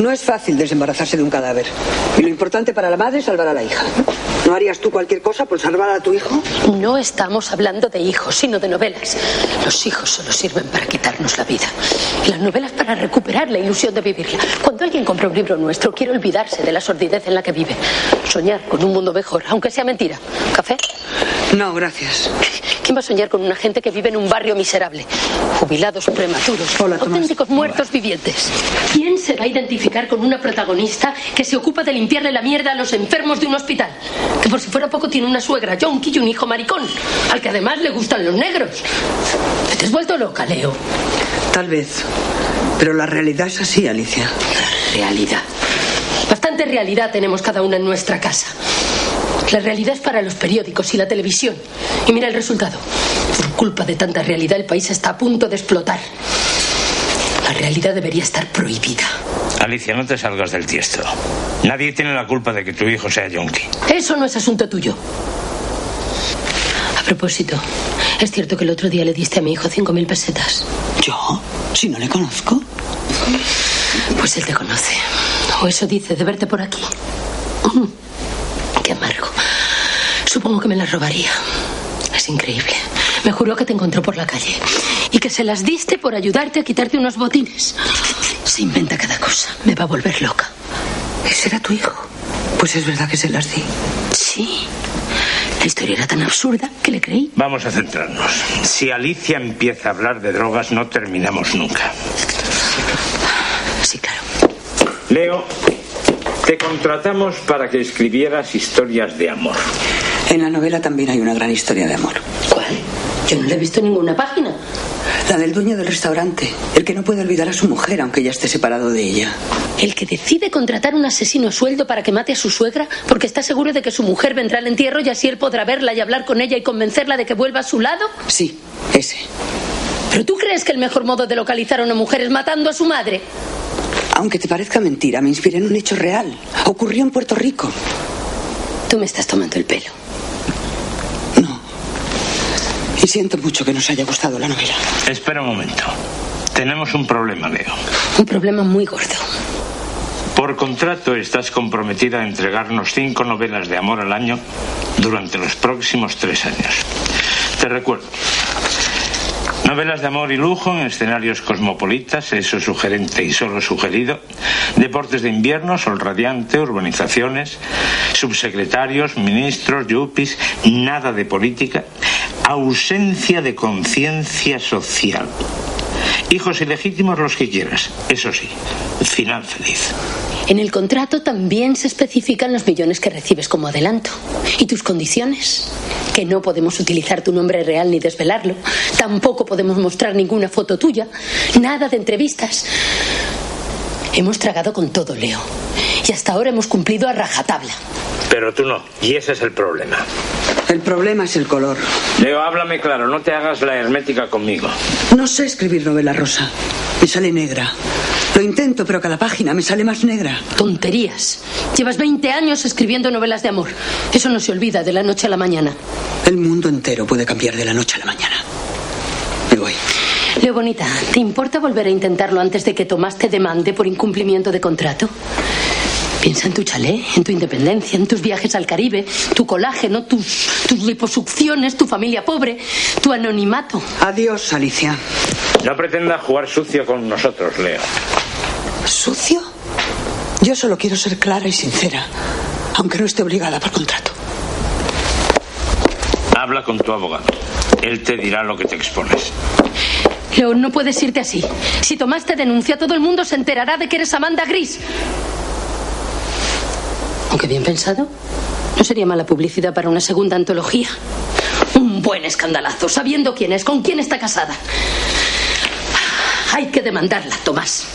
No es fácil desembarazarse de un cadáver. Y lo importante para la madre es salvar a la hija. ¿No harías tú cualquier cosa por salvar a tu hijo? No estamos hablando de hijos, sino de novelas. Los hijos solo sirven para quitarnos la vida. Y las novelas para recuperar la ilusión de vivirla. Cuando alguien compra un libro nuestro, quiere olvidarse de la sordidez en la que vive. Soñar con un mundo mejor, aunque sea mentira. ¿Café? No, gracias. ¿Quién va a soñar con una gente que vive en un barrio miserable? Jubilados prematuros, auténticos muertos vivientes. ¿Quién se va a identificar con una protagonista que se ocupa de limpiarle la mierda a los enfermos de un hospital? Que por si fuera poco tiene una suegra yonki y un hijo maricón, al que además le gustan los negros. ¿Te has vuelto loca, Leo? Tal vez. Pero la realidad es así, Alicia. Realidad. Bastante realidad tenemos cada una en nuestra casa. La realidad es para los periódicos y la televisión. Y mira el resultado. Por culpa de tanta realidad el país está a punto de explotar. La realidad debería estar prohibida. Alicia, no te salgas del tiesto. Nadie tiene la culpa de que tu hijo sea yonki. Eso no es asunto tuyo. A propósito, ¿es cierto que el otro día le diste a mi hijo cinco mil pesetas? ¿Yo? Si no le conozco. Pues él te conoce. O eso dice de verte por aquí. Qué amargo. Supongo que me las robaría. Es increíble. Me juró que te encontró por la calle y que se las diste por ayudarte a quitarte unos botines. Se inventa cada cosa. Me va a volver loca. ¿Ese era tu hijo? Pues es verdad que se las di. Sí. La historia era tan absurda que le creí. Vamos a centrarnos. Si Alicia empieza a hablar de drogas, no terminamos nunca. Sí, claro. Leo, te contratamos para que escribieras historias de amor. En la novela también hay una gran historia de amor. ¿Cuál? Yo no le he visto en ninguna página. La del dueño del restaurante, el que no puede olvidar a su mujer aunque ya esté separado de ella. El que decide contratar un asesino a sueldo para que mate a su suegra porque está seguro de que su mujer vendrá al entierro y así él podrá verla y hablar con ella y convencerla de que vuelva a su lado. Sí, ese. ¿Pero tú crees que el mejor modo de localizar a una mujer es matando a su madre? Aunque te parezca mentira, me inspiré en un hecho real. Ocurrió en Puerto Rico. Tú me estás tomando el pelo. Y siento mucho que nos haya gustado la novela. Espera un momento. Tenemos un problema, Leo. Un problema muy gordo. Por contrato estás comprometida a entregarnos cinco novelas de amor al año durante los próximos tres años. Te recuerdo. Novelas de amor y lujo en escenarios cosmopolitas, eso sugerente y solo sugerido. Deportes de invierno, sol radiante, urbanizaciones, subsecretarios, ministros, yuppies, nada de política. Ausencia de conciencia social. Hijos ilegítimos los que quieras, eso sí, final feliz. En el contrato también se especifican los millones que recibes como adelanto. ¿Y tus condiciones? Que no podemos utilizar tu nombre real ni desvelarlo. Tampoco podemos mostrar ninguna foto tuya. Nada de entrevistas. Hemos tragado con todo, Leo. Y hasta ahora hemos cumplido a rajatabla. Pero tú no, y ese es el problema. El problema es el color. Leo, háblame claro, no te hagas la hermética conmigo. No sé escribir novela rosa. Me sale negra. Lo intento, pero cada página me sale más negra. Tonterías. Llevas 20 años escribiendo novelas de amor. Eso no se olvida de la noche a la mañana. El mundo entero puede cambiar de la noche a la mañana. Me voy. Leo Bonita, ¿te importa volver a intentarlo antes de que Tomás te demande por incumplimiento de contrato? Piensa en tu chalet, en tu independencia, en tus viajes al Caribe, tu colágeno, tus, tus liposucciones, tu familia pobre, tu anonimato. Adiós, Alicia. No pretenda jugar sucio con nosotros, Leo. ¿Sucio? Yo solo quiero ser clara y sincera, aunque no esté obligada por contrato. Habla con tu abogado. Él te dirá lo que te expones. Leo, no puedes irte así. Si Tomás te denuncia, todo el mundo se enterará de que eres Amanda Gris. Aunque bien pensado, no sería mala publicidad para una segunda antología. Un buen escandalazo, sabiendo quién es, con quién está casada. Hay que demandarla, Tomás.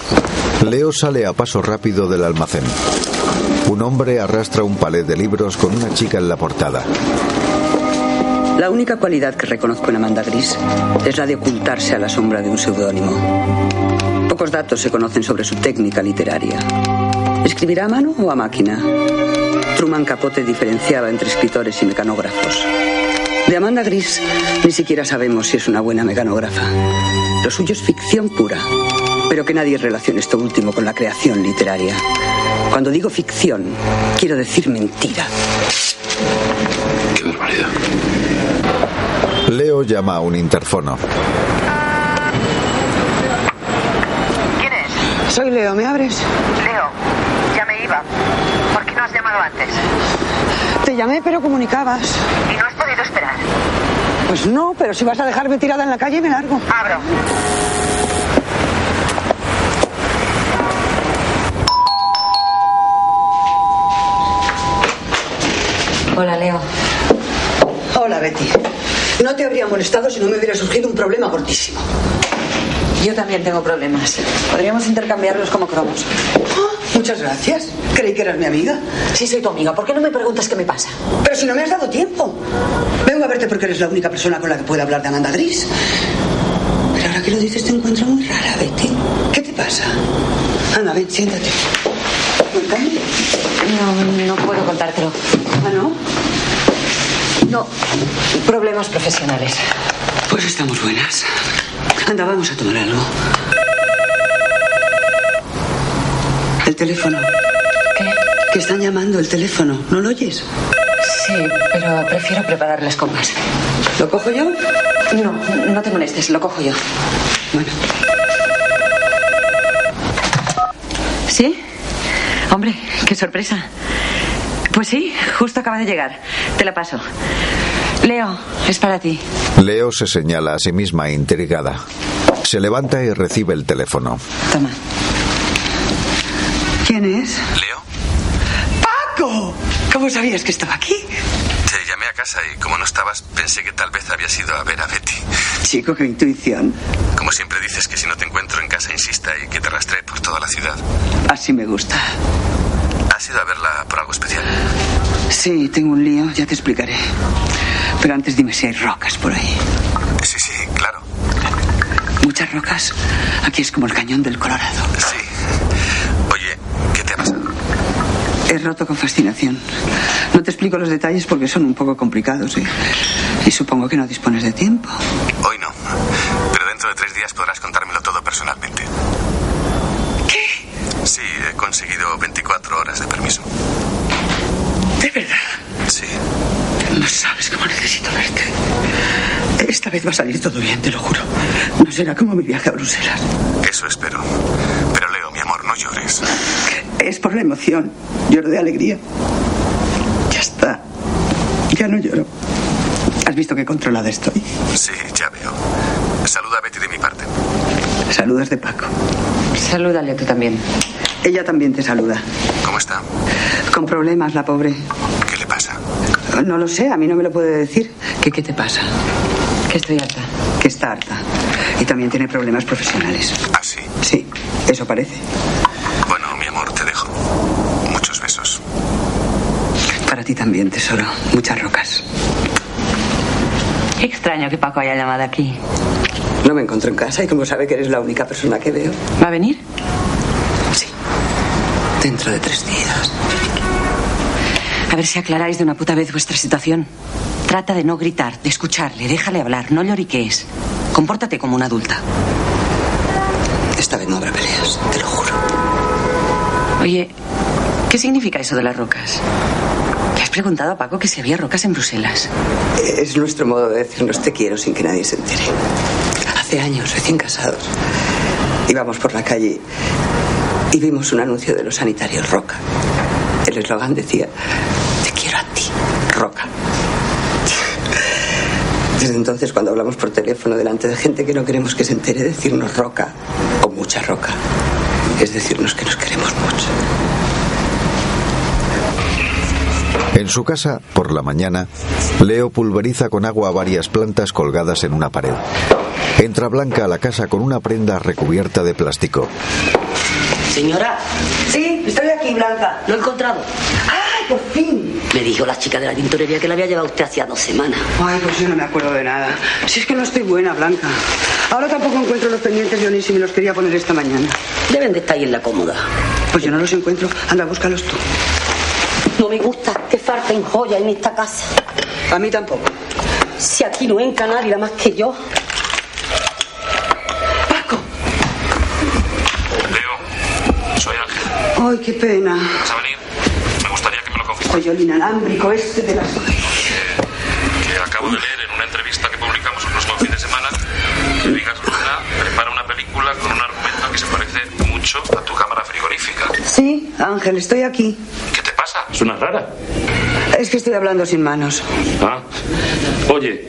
Leo sale a paso rápido del almacén. Un hombre arrastra un palet de libros con una chica en la portada. La única cualidad que reconozco en Amanda Gris es la de ocultarse a la sombra de un seudónimo. Pocos datos se conocen sobre su técnica literaria. ¿Escribirá a mano o a máquina? Truman Capote diferenciaba entre escritores y mecanógrafos. De Amanda Gris ni siquiera sabemos si es una buena mecanógrafa. Lo suyo es ficción pura, pero que nadie relacione esto último con la creación literaria. Cuando digo ficción, quiero decir mentira. Qué barbaridad. Leo llama a un interfono. ¿Quién es? Soy Leo, ¿me abres? Leo, ya me iba. ¿Por qué no has llamado antes? Te llamé, pero comunicabas. ¿Y no has podido esperar? Pues no, pero si vas a dejarme tirada en la calle, me largo. Abro. Hola, Leo. Hola, Betty. No te habría molestado si no me hubiera surgido un problema gordísimo. Yo también tengo problemas. Podríamos intercambiarlos como cromos. Muchas gracias. Creí que eras mi amiga. Sí, soy tu amiga. ¿Por qué no me preguntas qué me pasa? Pero si no me has dado tiempo. Vengo a verte porque eres la única persona con la que puedo hablar de Amanda Gris. Pero ahora que lo dices te encuentro muy rara, Betty. ¿Qué te pasa? Anda, ven, siéntate. Cuéntame. No, no puedo contártelo. ¿Ah, no? No, problemas profesionales. Pues estamos buenas. Anda, vamos a tomar algo. El teléfono. ¿Qué? Que están llamando el teléfono. ¿No lo oyes? Sí, pero prefiero prepararles copas. ¿Lo cojo yo? No, no te molestes, lo cojo yo. Bueno. Qué sorpresa. Pues sí, justo acaba de llegar. Te la paso. Leo, es para ti. Leo se señala a sí misma intrigada. Se levanta y recibe el teléfono. Toma. ¿Quién es? ¿Leo? ¡Paco! ¿Cómo sabías que estaba aquí? Te llamé a casa y como no estabas, pensé que tal vez habías ido a ver a Betty. Chico, qué intuición. Como siempre dices que si no te encuentro en casa insista y que te rastree por toda la ciudad. Así me gusta. ¿Has ido a verla por algo especial? Sí, tengo un lío, ya te explicaré. Pero antes dime si hay rocas por ahí. Sí, sí, claro. Muchas rocas. Aquí es como el cañón del Colorado. Sí. Oye, ¿qué te ha pasado? He roto con fascinación. No te explico los detalles porque son un poco complicados ¿eh? y supongo que no dispones de tiempo. Hoy no. Pero dentro de tres días podrás contármelo todo personalmente. ¿Qué? Sí, he conseguido 24 horas de permiso. ¿De verdad? Sí. No sabes cómo necesito verte. Esta vez va a salir todo bien, te lo juro. No será como mi viaje a Bruselas. Eso espero. Pero Leo, mi amor, no llores. Es por la emoción. Lloro de alegría. Ya está. Ya no lloro. ¿Has visto qué controlada estoy? Sí, ya veo. Saluda a Betty de mi parte. Saludas de Paco. Salúdale tú también. Ella también te saluda. ¿Cómo está? Con problemas, la pobre. ¿Qué le pasa? No lo sé, a mí no me lo puede decir. ¿Qué, qué te pasa? Que estoy harta. Que está harta. Y también tiene problemas profesionales. ¿Ah, sí? Sí, eso parece. Bueno, mi amor, te dejo. Muchos besos. Para ti también, tesoro. Muchas rocas. Qué extraño que Paco haya llamado aquí. No me encuentro en casa y como sabe que eres la única persona que veo. ¿Va a venir? Sí. Dentro de tres días. A ver si aclaráis de una puta vez vuestra situación. Trata de no gritar, de escucharle, déjale hablar, no lloriquees. Compórtate como una adulta. Esta vez no habrá peleas, te lo juro. Oye, ¿qué significa eso de las rocas? ¿Le has preguntado a Paco que si había rocas en Bruselas? Es nuestro modo de decirnos te quiero sin que nadie se entere. Hace años, recién casados, íbamos por la calle y vimos un anuncio de los sanitarios Roca. El eslogan decía, te quiero a ti, Roca. Desde entonces, cuando hablamos por teléfono delante de gente que no queremos que se entere, decirnos roca o mucha roca es decirnos que nos queremos mucho. En su casa, por la mañana, Leo pulveriza con agua varias plantas colgadas en una pared. Entra Blanca a la casa con una prenda recubierta de plástico. Señora. Sí, estoy aquí, Blanca. Lo he encontrado. ¡Ay, por fin! Me dijo la chica de la tintorería que la había llevado usted hacía dos semanas. Ay, pues yo no me acuerdo de nada. Si es que no estoy buena, Blanca. Ahora tampoco encuentro los pendientes, Johnny, si me los quería poner esta mañana. Deben de estar ahí en la cómoda. Pues yo no los encuentro. Anda, búscalos tú. No me gusta que falten joyas en esta casa. A mí tampoco. Si aquí no entra nadie más que yo. Leo, soy Ángel. Ay, qué pena. ¿Vas a venir? Me gustaría que me lo confirmaras. Oye, el inalámbrico este de las... Que acabo de leer en una entrevista que publicamos el próximo fin de semana que Vigas Luna prepara una película con un argumento que se parece mucho a tu cámara frigorífica. Sí, Ángel, estoy aquí. Suena rara. Es que estoy hablando sin manos. Ah. Oye,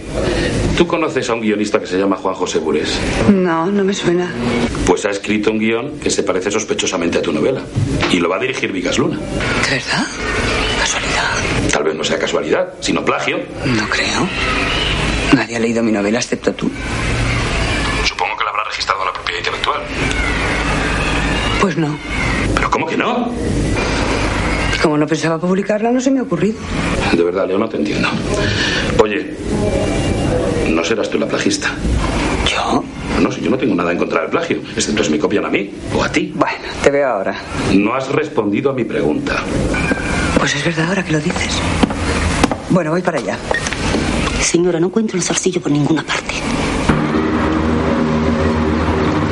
¿tú conoces a un guionista que se llama Juan José Burés? No, no me suena. Pues ha escrito un guion que se parece sospechosamente a tu novela. Y lo va a dirigir Vigas Luna. ¿De verdad? Casualidad. Tal vez no sea casualidad, sino plagio. No creo. Nadie ha leído mi novela excepto tú. Supongo que la habrá registrado la propiedad intelectual. Pues no. ¿Pero cómo que no? Como no pensaba publicarla, no se me ha ocurrido. De verdad, Leo, no te entiendo. Oye, no serás tú la plagista. ¿Yo? No, si yo no tengo nada en contra del plagio, excepto si me copian a mí o a ti. Bueno, te veo ahora. No has respondido a mi pregunta. Pues es verdad ahora que lo dices. Bueno, voy para allá. Señora, no encuentro el zarcillo por ninguna parte.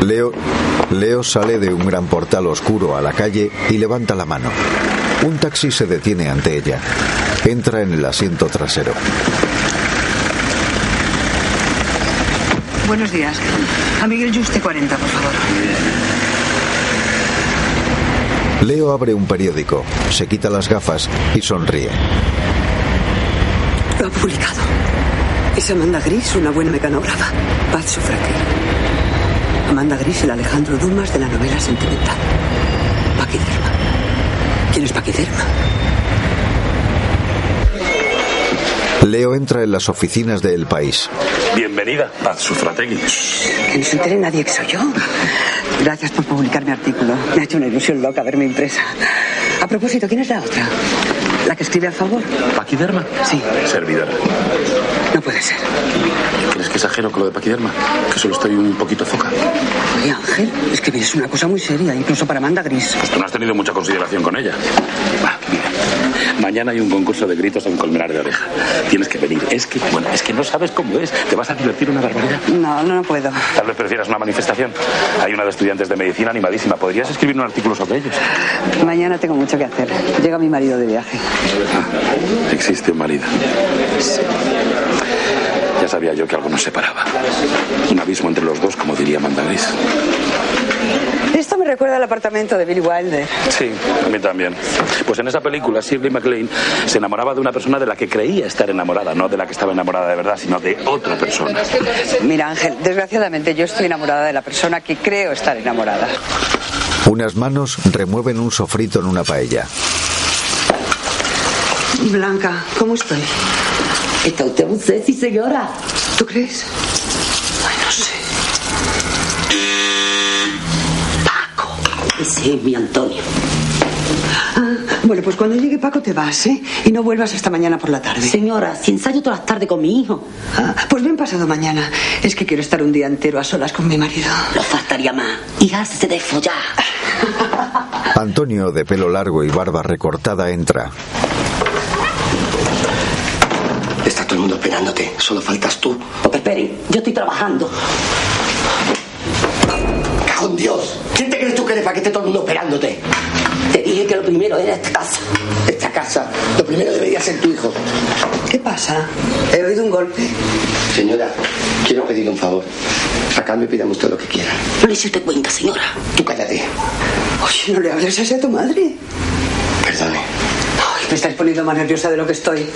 Leo, Leo sale de un gran portal oscuro a la calle y levanta la mano. Un taxi se detiene ante ella. Entra en el asiento trasero. Buenos días. A Miguel Juste 40, por favor. Leo abre un periódico, se quita las gafas y sonríe. Lo ha publicado. Es Amanda Gris, una buena mecanógrafa. Paz Sufragil. Amanda Gris, el Alejandro Dumas de la novela sentimental. Paquiderma. ¿Quién es Paquiderma? Leo entra en las oficinas de El País. Bienvenida, Paz Sufrategui. Que no se entere nadie que soy yo. Gracias por publicar mi artículo. Me ha hecho una ilusión loca verme impresa. A propósito, ¿quién es la otra? ¿La que escribe a favor? ¿Paquiderma? Sí. Servidora. No puede ser. ¿Crees que exagero con lo de Paquiderma? Que solo estoy un poquito foca. Oye, Ángel, es que es una cosa muy seria, incluso para Amanda Gris. Pues tú no has tenido mucha consideración con ella. Va, mira. Mañana hay un concurso de gritos en Colmenar de Oreja. Tienes que venir. Es que, bueno, es que no sabes cómo es. Te vas a divertir una barbaridad. No, no, no puedo. Tal vez prefieras una manifestación. Hay una de estudiantes de medicina animadísima. ¿Podrías escribir un artículo sobre ellos? Mañana tengo mucho que hacer. Llega mi marido de viaje. Ah, existe un marido. Ya sabía yo que algo nos separaba. Un abismo entre los dos, como diría Amanda Gris. Esto me recuerda al apartamento de Billy Wilder. Sí, a mí también. Pues en esa película, Shirley MacLaine se enamoraba de una persona de la que creía estar enamorada, no de la que estaba enamorada de verdad, sino de otra persona. Mira, Ángel, desgraciadamente yo estoy enamorada de la persona que creo estar enamorada. Unas manos remueven un sofrito en una paella. Blanca, ¿cómo estoy? Está usted muy sexy, señora. ¿Tú crees? Ay, no sé. Paco. Ese es mi Antonio. Ah, bueno, pues cuando llegue Paco te vas, ¿eh? Y no vuelvas hasta mañana por la tarde. Señora, si ensayo todas las tardes con mi hijo. Ah, pues ven pasado mañana. Es que quiero estar un día entero a solas con mi marido. No faltaría más. Hija, se de follar. Antonio, de pelo largo y barba recortada, entra. Está todo el mundo esperándote. Solo faltas tú. Esperen, yo estoy trabajando. ¡Cago en Dios! ¿Quién te crees tú que eres para que esté todo el mundo esperándote? Te dije que lo primero era esta casa. Esta casa. Lo primero debería ser tu hijo. ¿Qué pasa? He oído un golpe. Señora, quiero pedirle un favor. A cambio pídame usted lo que quiera. No le hice usted cuenta, señora. Tú cállate. Oye, no le hables así a tu madre. Perdone. Ay, me estáis poniendo más nerviosa de lo que estoy.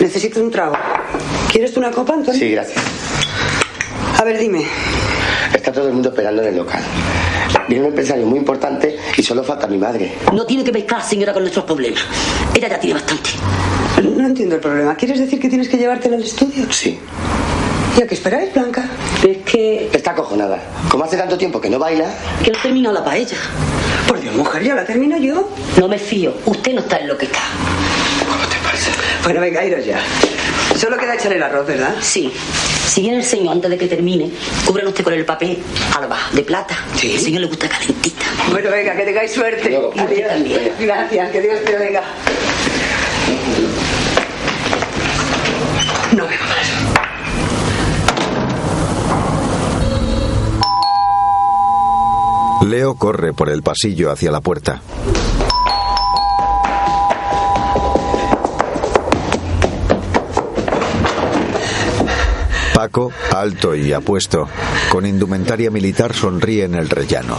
Necesito un trago. ¿Quieres tú una copa, Antonio? Sí, gracias. A ver, dime. Está todo el mundo esperando en el local. Viene un empresario muy importante y solo falta mi madre. No tiene que mezclar, señora, con nuestros problemas. Ella ya tiene bastante. No entiendo el problema. ¿Quieres decir que tienes que llevártela al estudio? Sí. ¿Y a qué esperáis, Blanca? Es que... Está acojonada. Como hace tanto tiempo que no baila... Que no terminó la paella. Por Dios, mujer, ya la termino yo. No me fío. Usted no está en lo que está. Bueno, venga, iros ya. Solo queda echar el arroz, ¿verdad? Sí. Si viene el señor antes de que termine, cubran usted con el papel alba de plata. Sí. Al señor le gusta calentita. Bueno, venga, que tengáis suerte. Usted también. Gracias, que Dios te bendiga. No veo más. Leo corre por el pasillo hacia la puerta. Paco, alto y apuesto, con indumentaria militar, sonríe en el rellano.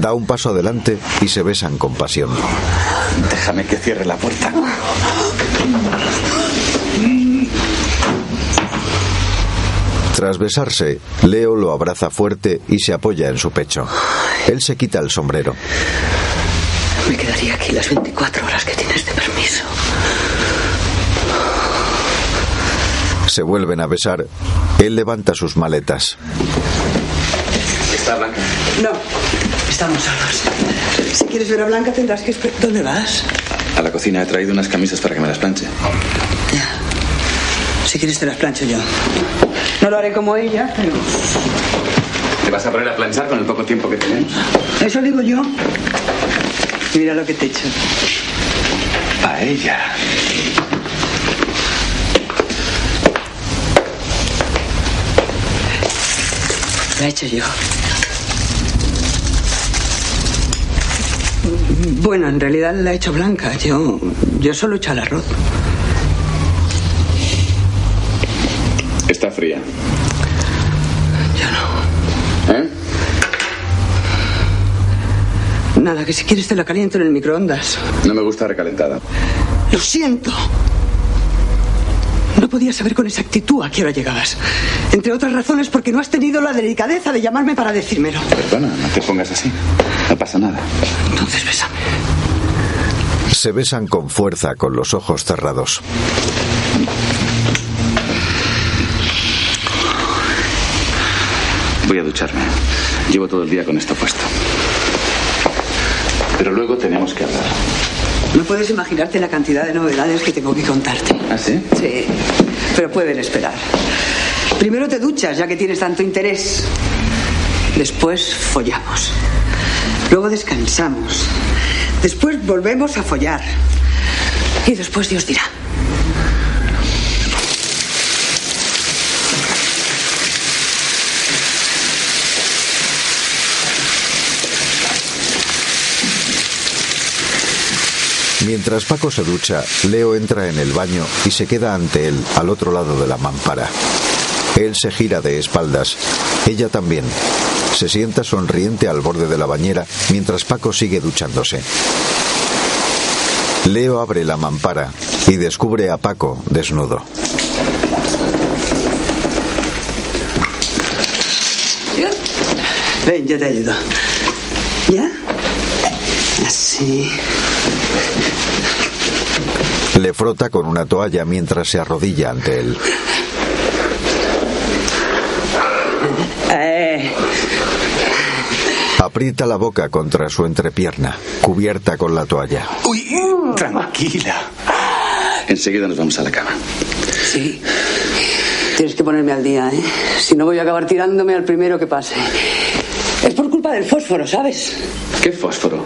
Da un paso adelante y se besan con pasión. Déjame que cierre la puerta. Tras besarse, Leo lo abraza fuerte y se apoya en su pecho. Él se quita el sombrero. Me quedaría aquí las 24 horas que tienes de permiso. Se vuelven a besar. Él levanta sus maletas. ¿Está Blanca? No, estamos solos. Si quieres ver a Blanca tendrás que esperar. ¿Dónde vas? A la cocina he traído unas camisas para que me las planche. Ya. Si quieres te las plancho yo. No lo haré como ella, pero... ¿Te vas a poner a planchar con el poco tiempo que tenemos? Eso digo yo. Mira lo que te he hecho. Paella. La he hecho yo. Bueno, en realidad la he hecho blanca. Yo, yo solo he hecho el arroz. Está fría. Yo no. ¿Eh? Nada, que si quieres te la caliento en el microondas. No me gusta recalentada. Lo siento. No podía saber con exactitud a qué hora llegabas. Entre otras razones porque no has tenido la delicadeza de llamarme para decírmelo. Perdona, no te pongas así. No pasa nada. Entonces bésame. Se besan con fuerza con los ojos cerrados. Voy a ducharme. Llevo todo el día con esto puesto. Pero luego tenemos que hablar. No puedes imaginarte la cantidad de novedades que tengo que contarte. ¿Ah, sí? Sí, pero pueden esperar. Primero te duchas, ya que tienes tanto interés. Después follamos. Luego descansamos. Después volvemos a follar. Y después Dios dirá. Mientras Paco se ducha, Leo entra en el baño y se queda ante él, al otro lado de la mampara. Él se gira de espaldas, ella también. Se sienta sonriente al borde de la bañera mientras Paco sigue duchándose. Leo abre la mampara y descubre a Paco desnudo. Ven, yo te ayudo. ¿Ya? Así. Le frota con una toalla mientras se arrodilla ante él. Eh, Aprieta la boca contra su entrepierna, cubierta con la toalla. Uy, tranquila. Enseguida nos vamos a la cama. sí. Tienes que ponerme al día, ¿eh? Si no voy a acabar tirándome al primero que pase. Es por culpa del fósforo, ¿sabes? ¿Qué fósforo?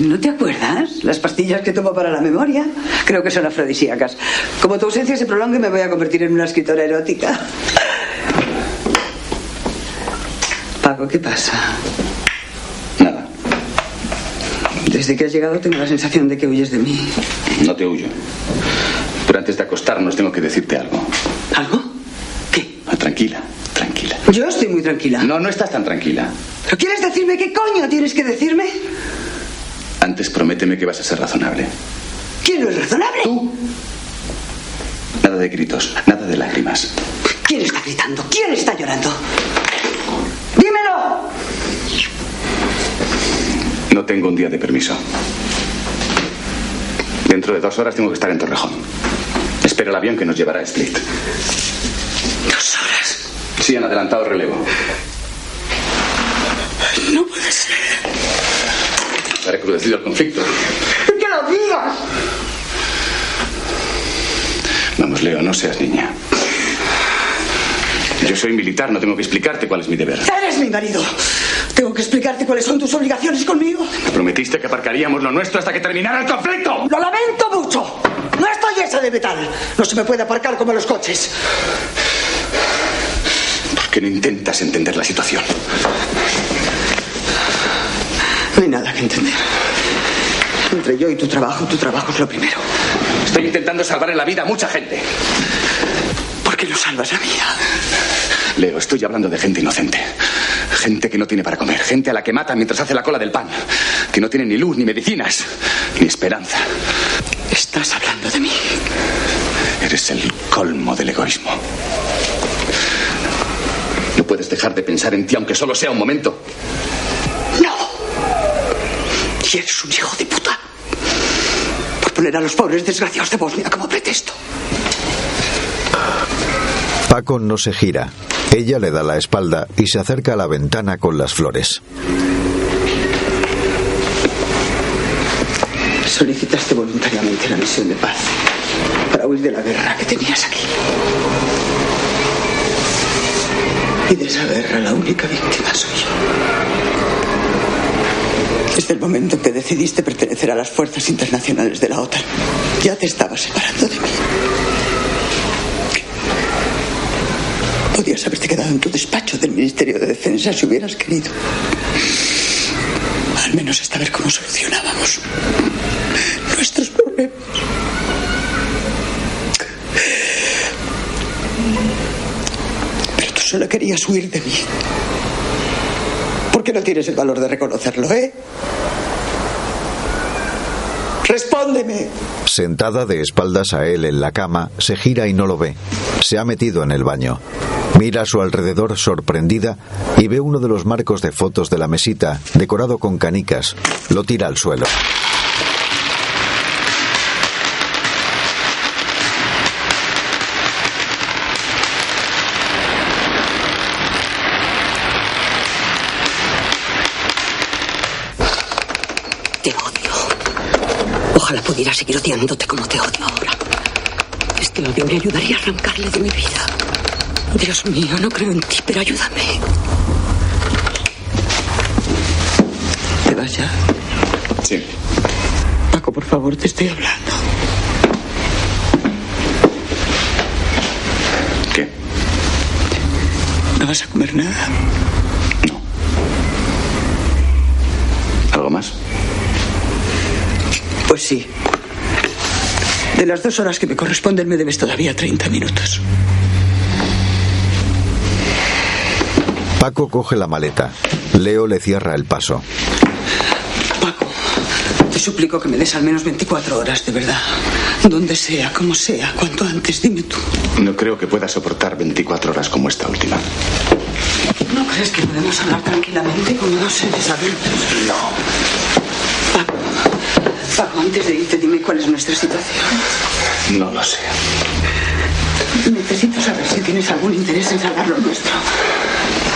¿No te acuerdas? Las pastillas que tomo para la memoria. Creo que son afrodisíacas. Como tu ausencia se prolongue, me voy a convertir en una escritora erótica. Paco, ¿qué pasa? Nada. Desde que has llegado tengo la sensación de que huyes de mí. No te huyo. Pero antes de acostarnos tengo que decirte algo. ¿Algo? Ah, Tranquila, tranquila. Yo estoy muy tranquila. No, no estás tan tranquila. ¿Pero quieres decirme qué coño tienes que decirme? Antes prométeme que vas a ser razonable. ¿Quién no es razonable? Tú. Nada de gritos, nada de lágrimas. ¿Quién está gritando? ¿Quién está llorando? ¡Dímelo! No tengo un día de permiso. Dentro de dos horas tengo que estar en Torrejón. Espero el avión que nos llevará a Split. ¿Dos horas? Sí, han adelantado relevo. No puede ser. Ha recrudecido el conflicto. ¡Que lo digas! Vamos, Leo, no seas niña. Yo soy militar, no tengo que explicarte cuál es mi deber. Eres mi marido. Tengo que explicarte cuáles son tus obligaciones conmigo. Me prometiste que aparcaríamos lo nuestro hasta que terminara el conflicto. Lo lamento mucho. No estoy hecha de metal. No se me puede aparcar como los coches. ¿Por qué no intentas entender la situación? No hay nada que entender. Entre yo y tu trabajo, tu trabajo es lo primero. Estoy intentando salvar la vida a mucha gente. ¿Por qué no salvas la mía? Leo, estoy hablando de gente inocente. Gente que no tiene para comer. Gente a la que matan mientras hace la cola del pan. Que no tiene ni luz, ni medicinas, ni esperanza. Estás hablando de mí. Eres el colmo del egoísmo. No puedes dejar de pensar en ti, aunque solo sea un momento. Eres un hijo de puta. Por poner a los pobres desgraciados de Bosnia como pretexto. Paco no se gira. Ella le da la espalda y se acerca a la ventana con las flores. Solicitaste voluntariamente la misión de paz para huir de la guerra que tenías aquí. Y de esa guerra la única víctima soy yo. Desde el momento en que decidiste pertenecer a las fuerzas internacionales de la OTAN, ya te estabas separando de mí. Podías haberte quedado en tu despacho del Ministerio de Defensa si hubieras querido. Al menos hasta ver cómo solucionábamos nuestros problemas. Pero tú solo querías huir de mí porque no tienes el valor de reconocerlo, ¿eh? Respóndeme. Sentada de espaldas a él en la cama, se gira y no lo ve. Se ha metido en el baño. Mira a su alrededor sorprendida y ve uno de los marcos de fotos de la mesita, decorado con canicas. Lo tira al suelo. Seguir odiándote como te odio ahora. Este odio me ayudaría a arrancarle de mi vida. Dios mío, no creo en ti, pero ayúdame. ¿Te vas ya? Sí. Paco, por favor, te estoy hablando. ¿Qué? ¿No vas a comer nada? ¿Algo más? Pues sí. De las dos horas que me corresponden me debes todavía 30 minutos. Paco coge la maleta. Leo le cierra el paso. Te suplico que me des al menos 24 horas, de verdad. Donde sea, como sea, cuanto antes, dime tú. No creo que pueda soportar 24 horas como esta última. ¿No crees que podemos hablar tranquilamente como dos seres adultos? No. Paco, antes de irte, dime cuál es nuestra situación. No lo sé. Necesito saber si tienes algún interés en salvar lo nuestro.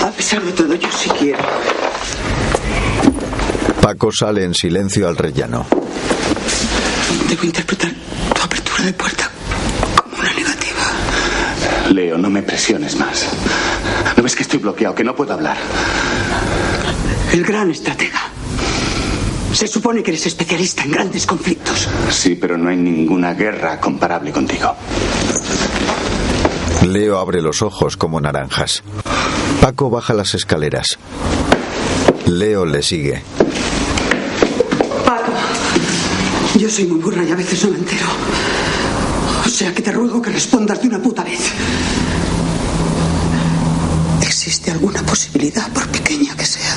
A pesar de todo, yo sí quiero. Paco sale en silencio al rellano. Debo interpretar tu apertura de puerta como una negativa. Leo, no me presiones más. ¿No ves que estoy bloqueado, que no puedo hablar? El gran estratega. Se supone que eres especialista en grandes conflictos. Sí, pero no hay ninguna guerra comparable contigo. Leo abre los ojos como naranjas. Paco baja las escaleras. Leo le sigue. Paco, yo soy muy burra y a veces no me entero. O sea que te ruego que respondas de una puta vez. ¿Existe alguna posibilidad, por pequeña que sea,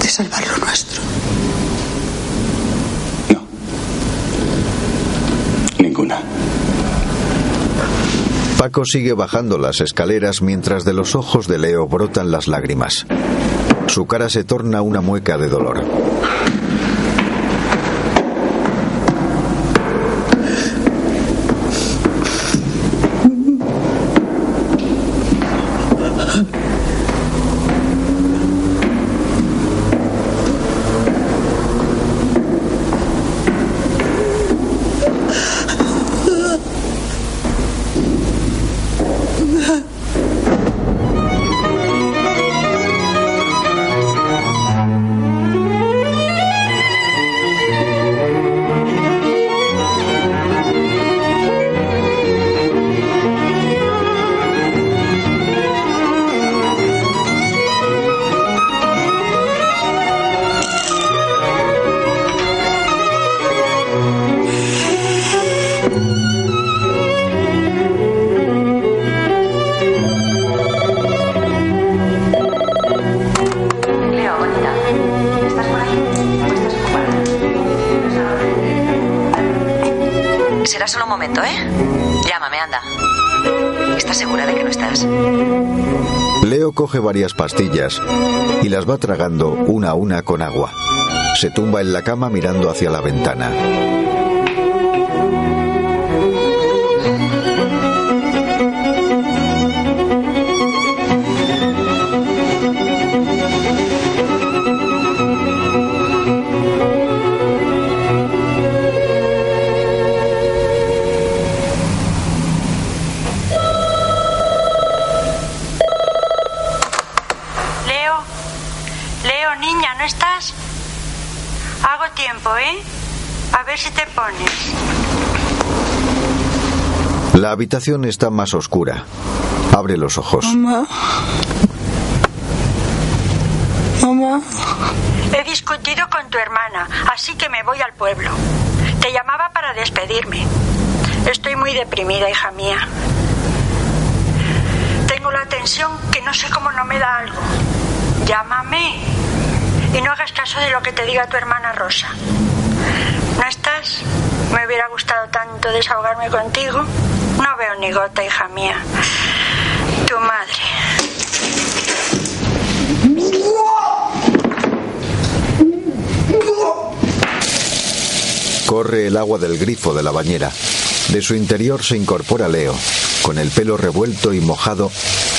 de salvar lo nuestro? Paco sigue bajando las escaleras mientras de los ojos de Leo brotan las lágrimas. Su cara se torna una mueca de dolor. Coge varias pastillas y las va tragando una a una con agua. Se tumba en la cama mirando hacia la ventana. habitación está más oscura. Abre los ojos. Mamá. Mamá. He discutido con tu hermana, así que me voy al pueblo. Te llamaba para despedirme. Estoy muy deprimida, hija mía. Tengo la tensión que no sé cómo no me da algo. Llámame. Y no hagas caso de lo que te diga tu hermana Rosa. ¿No estás? Me hubiera gustado tanto desahogarme contigo. Unigota, hija mía, tu madre. Corre el agua del grifo de la bañera. De su interior se incorpora Leo, con el pelo revuelto y mojado,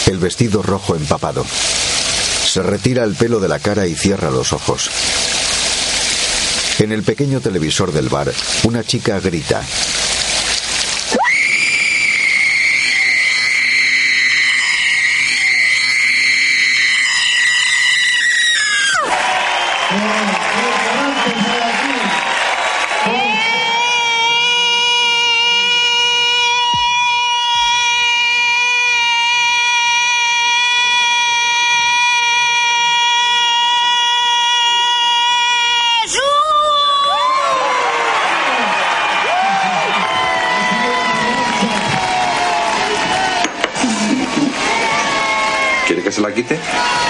el vestido rojo empapado. Se retira el pelo de la cara y cierra los ojos. En el pequeño televisor del bar, una chica grita. Paquite.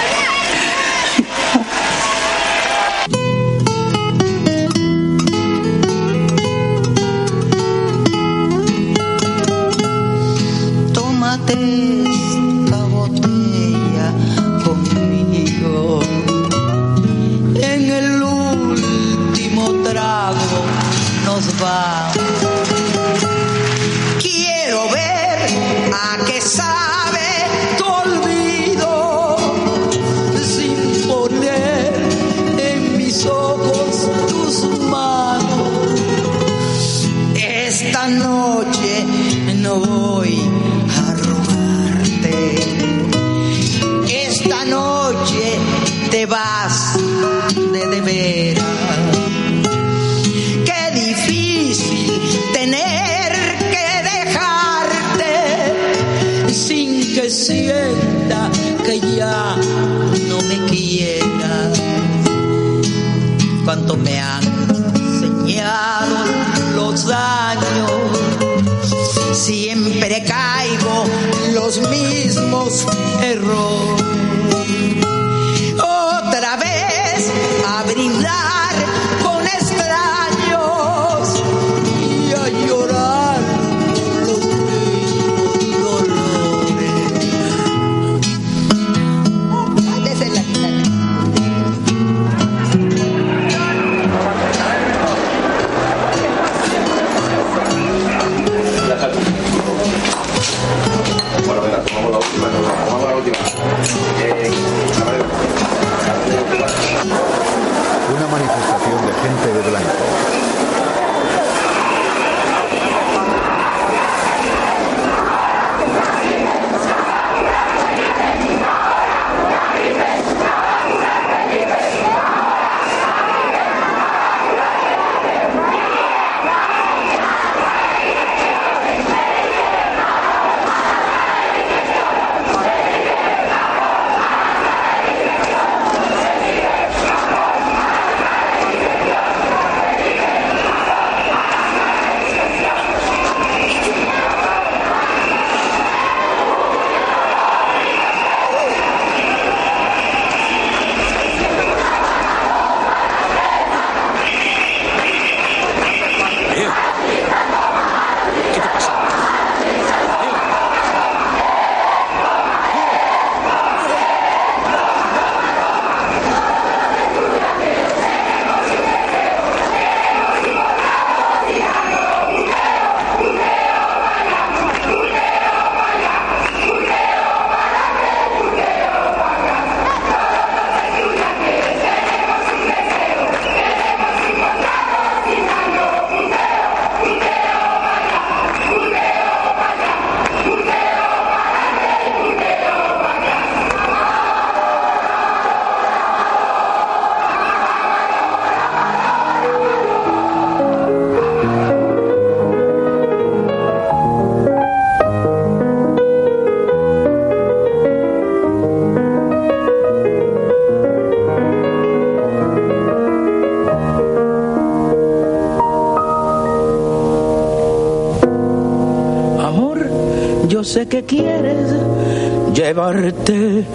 llevarte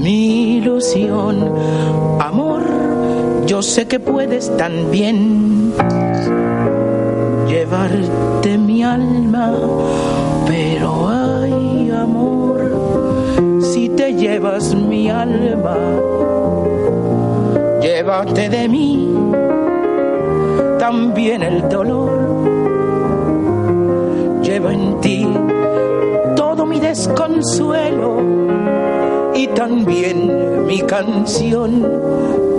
mi ilusión. Amor, yo sé que puedes también llevarte mi alma, pero ay, amor, si te llevas mi alma, llévate de mí también el dolor. Lleva en ti mi desconsuelo y también mi canción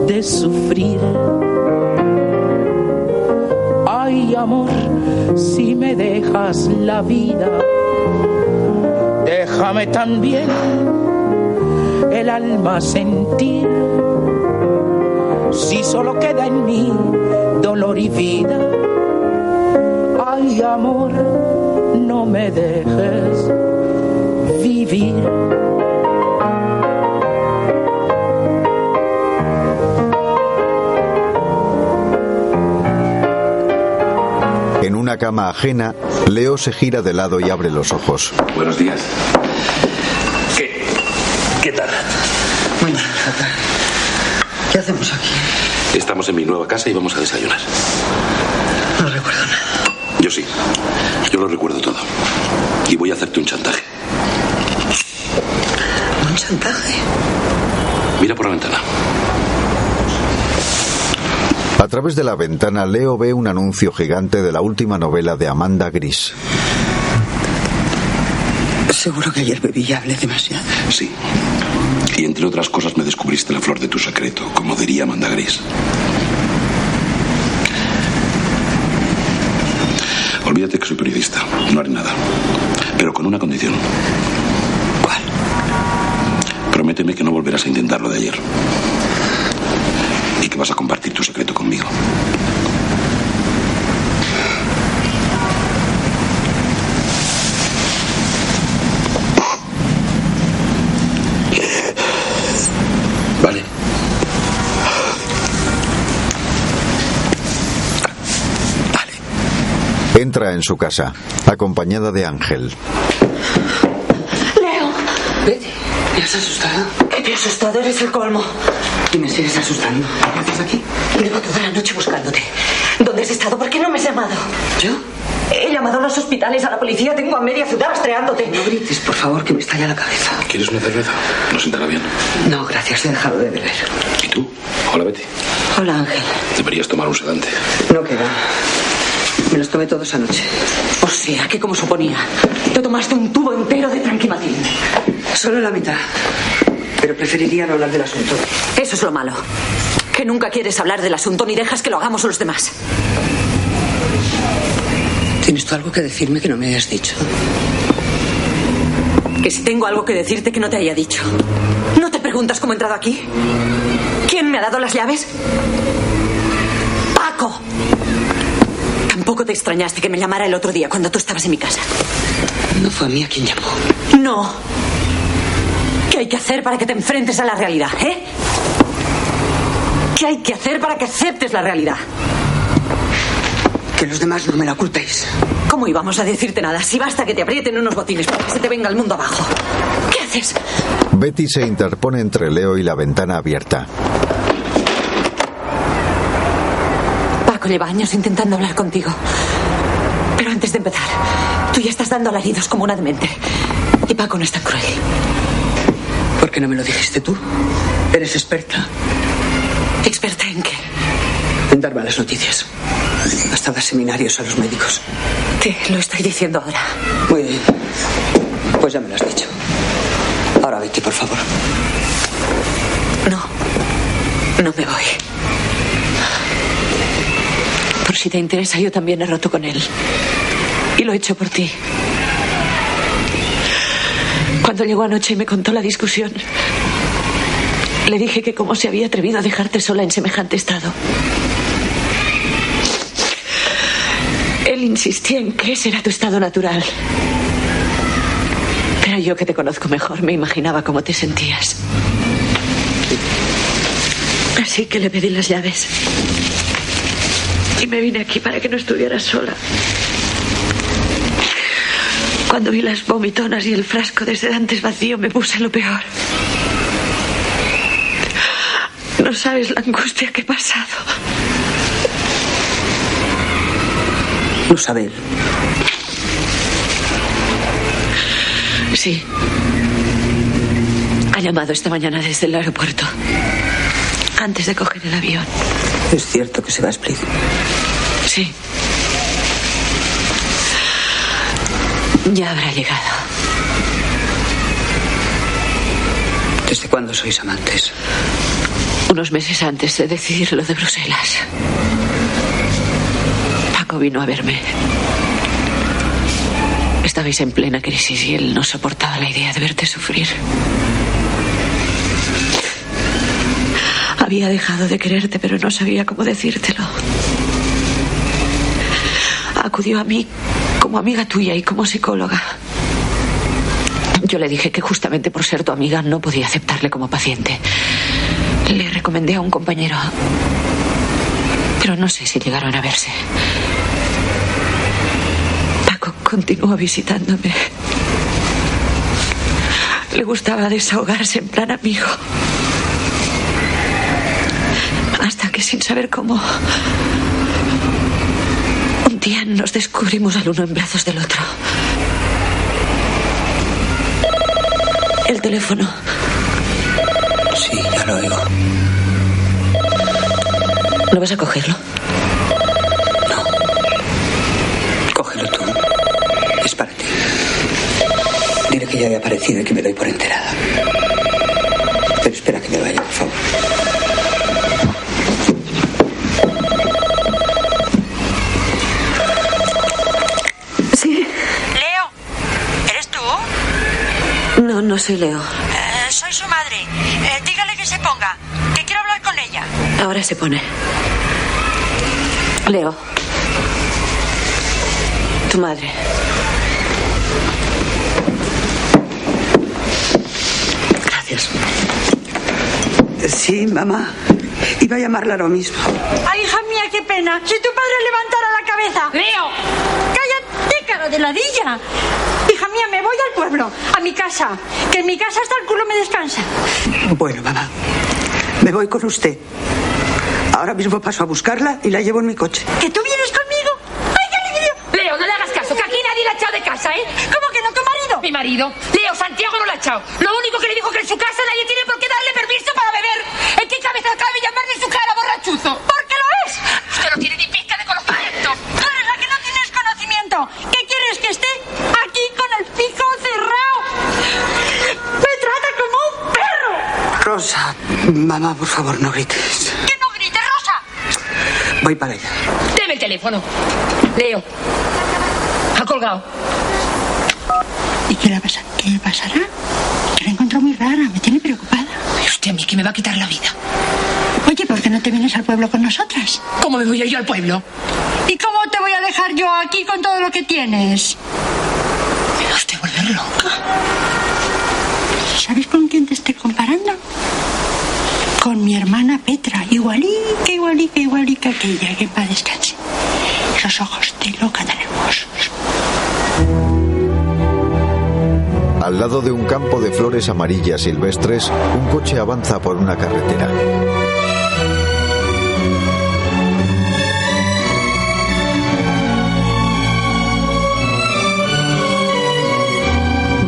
de sufrir. Ay, amor, si me dejas la vida, déjame también el alma sentir. Si solo queda en mí dolor y vida, ay, amor, no me dejes vivir. En una cama ajena, Leo se gira de lado y abre los ojos. Buenos días. ¿Qué? ¿Qué tal? Muy mal, fatal. ¿Qué hacemos aquí? Estamos en mi nueva casa y vamos a desayunar. No recuerdo nada. Yo sí. Yo lo recuerdo todo. Y voy a hacerte un chantaje. Mira por la ventana. A través de la ventana, Leo ve un anuncio gigante de la última novela de Amanda Gris. Seguro que ayer bebí y hablé demasiado. Sí. Y entre otras cosas me descubriste la flor de tu secreto, como diría Amanda Gris. Olvídate que soy periodista. No haré nada. Pero con una condición. Prométeme que no volverás a intentar lo de ayer. Y que vas a compartir tu secreto conmigo. Vale. Entra en su casa, acompañada de Ángel. ¿Me has asustado? ¿Qué te ha asustado? Eres el colmo. Y me sigues asustando. ¿Qué haces aquí? Llevo toda la noche buscándote. ¿Dónde has estado? ¿Por qué no me has llamado? ¿Yo? He llamado a los hospitales, a la policía. Tengo a media ciudad rastreándote. No grites, por favor, que me estalla la cabeza. ¿Quieres una cerveza? No sentará bien. No, gracias, he dejado de beber. ¿Y tú? Hola, Betty. Hola, Ángel. Deberías tomar un sedante. No queda. Me los tomé todos anoche. O sea, que como suponía, te tomaste un tubo entero de tranquimacín. Solo la mitad. Pero preferiría no hablar del asunto. Eso es lo malo. Que nunca quieres hablar del asunto ni dejas que lo hagamos los demás. ¿Tienes tú algo que decirme que no me hayas dicho? Que si tengo algo que decirte que no te haya dicho. ¿No te preguntas cómo he entrado aquí? ¿Quién me ha dado las llaves? ¡Paco! Tampoco te extrañaste que me llamara el otro día cuando tú estabas en mi casa. No fue a mí a quien llamó. No. ¿Qué hay que hacer para que te enfrentes a la realidad, eh? ¿Qué hay que hacer para que aceptes la realidad? Que los demás no me la ocultéis. ¿Cómo íbamos a decirte nada? Si basta que te aprieten unos botines para que se te venga el mundo abajo. ¿Qué haces? Betty se interpone entre Leo y la ventana abierta. Paco lleva años intentando hablar contigo. Pero antes de empezar, tú ya estás dando alaridos como una demente. Y Paco no es tan cruel. ¿Por qué no me lo dijiste tú? Eres experta. ¿Experta en qué? En dar malas noticias. Hasta dar seminarios a los médicos. Te lo estoy diciendo ahora. Muy bien. Pues ya me lo has dicho. Ahora Betty, por favor. No. No me voy. Por si te interesa, yo también he roto con él. Y lo he hecho por ti. Cuando llegó anoche y me contó la discusión, le dije que cómo se había atrevido a dejarte sola en semejante estado. Él insistía en que ese era tu estado natural. Pero yo que te conozco mejor me imaginaba cómo te sentías. Así que le pedí las llaves. Y me vine aquí para que no estuvieras sola. Cuando vi las vomitonas y el frasco de sedantes vacío me puse lo peor. No sabes la angustia que he pasado. Lo sabe él. Sí. Ha llamado esta mañana desde el aeropuerto. Antes de coger el avión. Es cierto que se va a Split. Sí. Ya habrá llegado. ¿Desde cuándo sois amantes? Unos meses antes de decidir lo de Bruselas. Paco vino a verme. Estabais en plena crisis y él no soportaba la idea de verte sufrir. Había dejado de quererte, pero no sabía cómo decírtelo. Acudió a mí como amiga tuya y como psicóloga. Yo le dije que justamente por ser tu amiga no podía aceptarle como paciente. Le recomendé a un compañero. Pero no sé si llegaron a verse. Paco continúa visitándome. Le gustaba desahogarse en plan amigo. Hasta que sin saber cómo... Día nos descubrimos al uno en brazos del otro. El teléfono. Sí, ya lo oigo. ¿No vas a cogerlo? Cógelo tú. Es para ti. Dile que ya he aparecido y que me doy por enterada. Pero espera que me vaya, por favor. Sí. Leo, ¿eres tú? No, soy Leo. Eh, soy su madre. Eh, dígale que se ponga, que quiero hablar con ella. Ahora se pone. Leo. Tu madre. Gracias. Sí, mamá. Iba a llamarla ahora mismo. Ay, hija mía, qué pena. Si tu padre levantara la cabeza. Leo. Cállate, cara de ladilla. Voy al pueblo, a mi casa. Que en mi casa hasta el culo me descansa. Bueno, mamá. Me voy con usted. Ahora mismo paso a buscarla y la llevo en mi coche. ¿Que tú vienes conmigo? ¡Ay, qué alivio! Leo, no le hagas caso, que aquí nadie la ha echado de casa, ¿eh? ¿Cómo que no, tu marido? Mi marido. Leo, Santiago no la ha echado. Lo único que le dijo que en su casa nadie tiene mamá, por favor, no grites. Que no grites, Rosa. Voy para allá. Deme el teléfono. Leo. Ha colgado. ¿Y qué le, pasa? qué le pasará? Que la encuentro muy rara, me tiene preocupada. Ay, usted a mí que me va a quitar la vida. Oye, ¿por qué no te vienes al pueblo con nosotras? ¿Cómo me voy a ir al pueblo? ¿Y cómo te voy a dejar yo aquí con todo lo que tienes? Me va a usted volver loca. ¿Sabes con quién te estoy comparando? Con mi hermana Petra, igualica, igualica, igualica que ella, que paz descanse. Esos ojos de loca tan hermosos. Al lado de un campo de flores amarillas silvestres, un coche avanza por una carretera.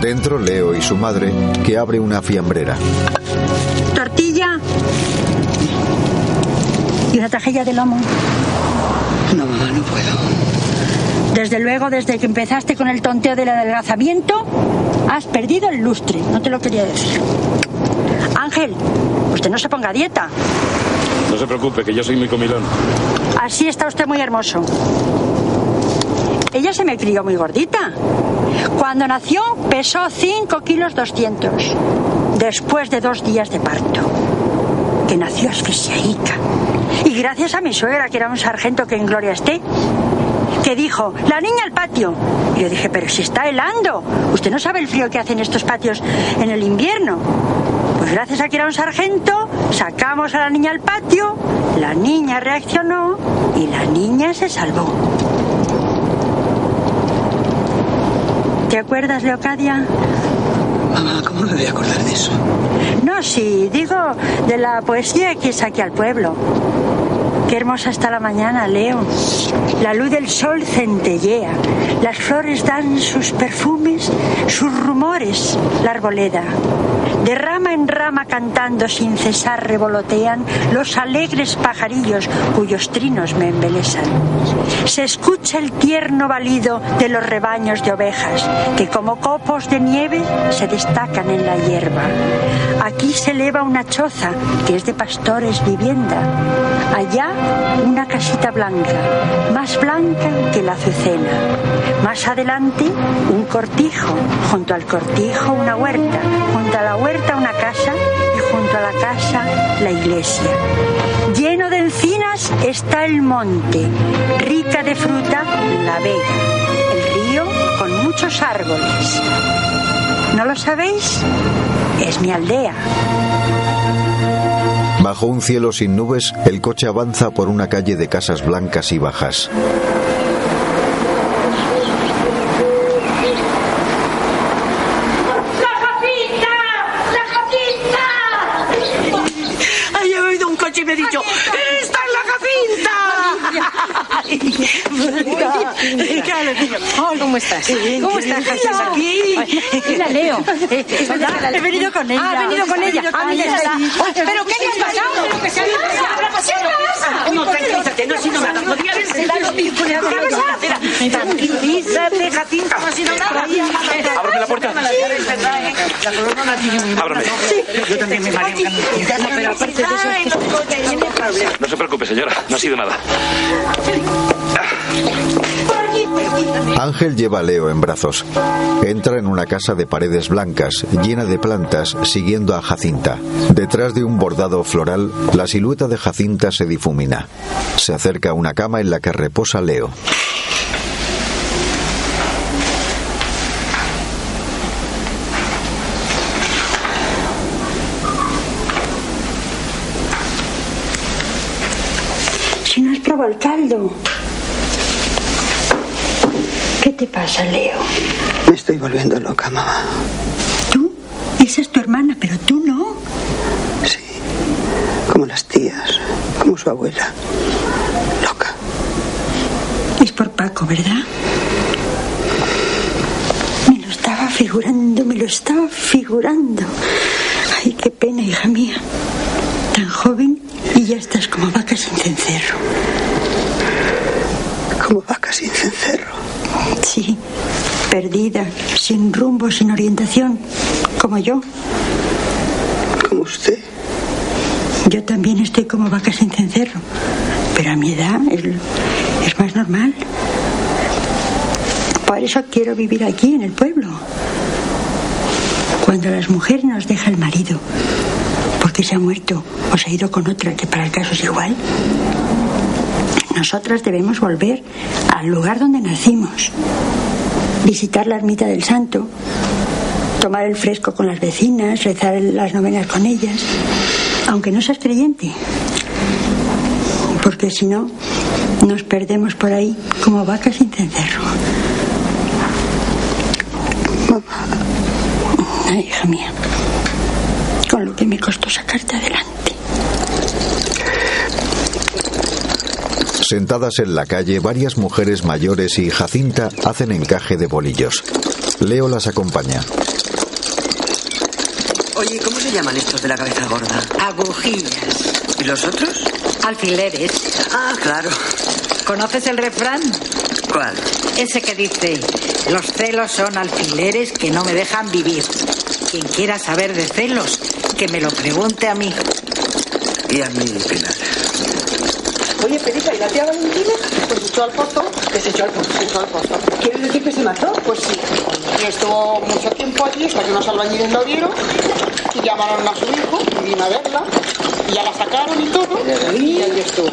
Dentro Leo y su madre, que abre una fiambrera. Tortilla. Y una tajilla de lomo. No, mamá, no puedo. Desde luego, desde que empezaste con el tonteo del adelgazamiento, has perdido el lustre. No te lo quería decir. Ángel, usted no se ponga a dieta. No se preocupe, que yo soy muy comilón. Así está usted muy hermoso. Ella se me crió muy gordita. Cuando nació pesó 5 kilos 200. Después de dos días de parto. Que nació asfixiaica. Y gracias a mi suegra, que era un sargento que en gloria esté, que dijo, la niña al patio. Y yo dije, pero si está helando. Usted no sabe el frío que hacen estos patios en el invierno. Pues gracias a que era un sargento, sacamos a la niña al patio, la niña reaccionó y la niña se salvó. ¿Te acuerdas, Leocadia? ¿Cómo me voy a acordar de eso? No, sí, digo de la poesía que saqué al pueblo. Qué hermosa está la mañana, Leo. La luz del sol centellea. Las flores dan sus perfumes, sus rumores, la arboleda. De rama en rama cantando sin cesar revolotean los alegres pajarillos cuyos trinos me embelesan. Se escucha el tierno balido de los rebaños de ovejas que como copos de nieve se destacan en la hierba. Aquí se eleva una choza que es de pastores vivienda. Allá una casita blanca, más blanca que la azucena. Más adelante un cortijo, junto al cortijo una huerta, junto a la huerta una casa y junto a la casa la iglesia. Lleno de encinas está el monte, rica de fruta la vega, el río con muchos árboles. ¿No lo sabéis? Es mi aldea. Bajo un cielo sin nubes, el coche avanza por una calle de casas blancas y bajas. ¡La Jacinta! ¡La Jacinta! Ay, he oído un coche y me he dicho, ¡Esta es la Jacinta! ¿Cómo estás? ¿Cómo estás, Jacinta? Aquí. Mira, Leo. He venido con ella. Ah, ha venido con ella. Ah, mira, está. ¿Pero qué le ha pasado? ¿Pero qué se ha pasado? No, tranquilízate, no ha sido nada. Podría haber sido Tranquilízate, Jacinta, no ha sido nada. Ábrame la puerta. Ábrame. Yo también me mareo. Pero aparte de eso, tiene. No se preocupe, señora. No ha sido nada. Ángel lleva a Leo en brazos. Entra en una casa de paredes blancas, llena de plantas, siguiendo a Jacinta. Detrás de un bordado floral, la silueta de Jacinta se difumina. Se acerca a una cama en la que reposa Leo. Si no has probado el caldo. ¿Qué te pasa, Leo? Me estoy volviendo loca, mamá. ¿Tú? Esa es tu hermana, pero tú no. Sí. Como las tías, como su abuela. Es por Paco, ¿verdad? Me lo estaba figurando, me lo estaba figurando. Ay, qué pena, hija mía. Tan joven y ya estás como vaca sin cencerro. Como vaca sin cencerro. Sí, perdida, sin rumbo, sin orientación, como yo. Como usted. Yo también estoy como vaca sin cencerro, pero a mi edad es, es más normal. Por eso quiero vivir aquí, en el pueblo. Cuando las mujeres nos deja el marido, porque se ha muerto o se ha ido con otra, que para el caso es igual, nosotras debemos volver al lugar donde nacimos, visitar la ermita del santo, tomar el fresco con las vecinas, rezar las novenas con ellas, aunque no seas creyente, porque si no, nos perdemos por ahí como vacas sin cencerro. Ay, hija mía, con lo que me costó sacarte adelante. Sentadas en la calle, varias mujeres mayores y Jacinta hacen encaje de bolillos. Leo las acompaña. Oye, ¿cómo se llaman estos de la cabeza gorda? Agujillas. ¿Y los otros? Alfileres. Ah, claro. ¿Conoces el refrán? ¿Cuál? Ese que dice, los celos son alfileres que no me dejan vivir. Quien quiera saber de celos, que me lo pregunte a mí. Y a mí, Pilar. Oye, Felipe, ¿y la tía Valentina? Pues se echó al pozo. Que se echó al pozo, se echó al pozo. ¿Quieres decir que se mató? Pues sí. Y estuvo mucho tiempo allí hasta que unos albañiles lo vieron y llamaron a su hijo y vino a verla. Y ya la sacaron y todo. Y allí estuvo.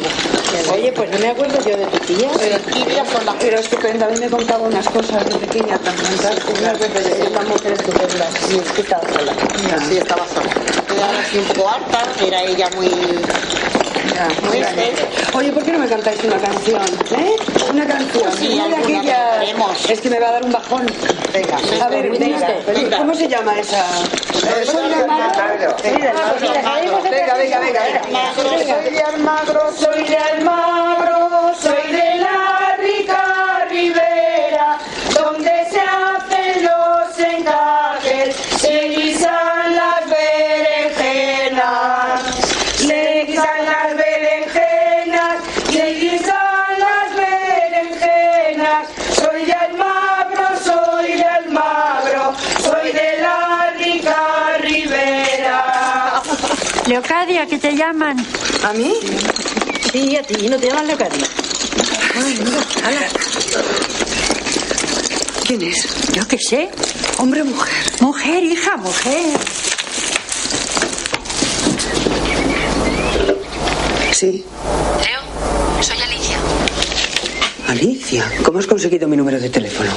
Oye, pues no me acuerdo yo de tu tía. Pero tías son las Pero es que David me contaba unas cosas de pequeña también. ¿sabes? Una vez es una mujer estupenda. Sí, es que estaba sola. Sí, estaba sola. Era así un poco harta, era ella muy Oye, ¿por qué no me cantáis una canción? ¿Eh? Una canción. Sí, Una de aquellas-. Es que me va a dar un bajón. Venga, a ver, venga. ¿Cómo se llama esa? Soy de Almagro. Venga, venga, venga. Soy de Almagro, soy de Almagro, soy de Leocadia, ¿qué te llaman? ¿A mí? Sí, a ti, ¿no te llaman Leocadia? ¿Quién es? Yo qué sé. Hombre o mujer. Mujer, hija, mujer. Sí. Leo, soy Alicia. Alicia, ¿cómo has conseguido mi número de teléfono?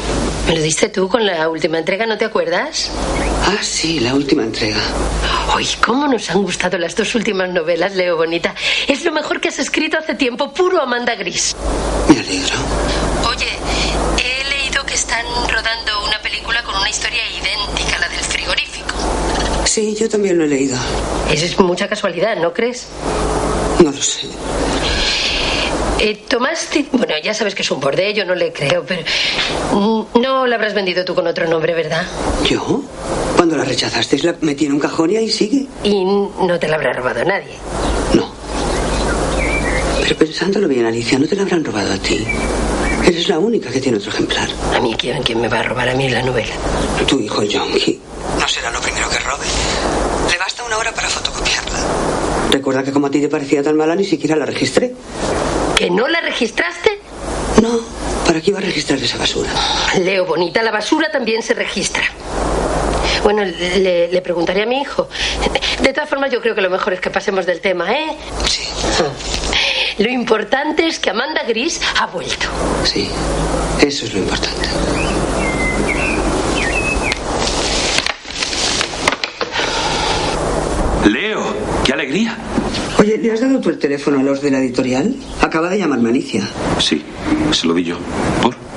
¿Me lo diste tú con la última entrega, no te acuerdas? Ah, sí, la última entrega. Uy, cómo nos han gustado las dos últimas novelas, Leo Bonita. Es lo mejor que has escrito hace tiempo, puro Amanda Gris. Me alegro. Oye, he leído que están rodando una película con una historia idéntica a la del frigorífico. Sí, yo también lo he leído. Eso es mucha casualidad, ¿no crees? No lo sé. Eh, Tomás, bueno, ya sabes que es un borde, yo no le creo, pero mm, no la habrás vendido tú con otro nombre, ¿verdad? ¿Yo? Cuando la rechazasteis la metí en un cajón y ahí sigue. Y no te la habrá robado nadie. Pero pensándolo bien, Alicia, no te la habrán robado a ti. Eres la única que tiene otro ejemplar. ¿A mí quién, quién me va a robar a mí la novela? Tu hijo Yonki. No será lo primero que robe. Le basta una hora para fotocopiarla. Recuerda que como a ti te parecía tan mala, ni siquiera la registré. ¿Que no la registraste? No, ¿para qué iba a registrar esa basura? Leo, bonita, la basura también se registra. Bueno, le, le preguntaré a mi hijo. De todas formas, yo creo que lo mejor es que pasemos del tema, ¿eh? Sí. Lo importante es que Amanda Gris ha vuelto. Sí, eso es lo importante. Leo, qué alegría. Oye, ¿le has dado tú el teléfono a los de la editorial? Acaba de llamarme Alicia. Sí, se lo di yo. ¿Por?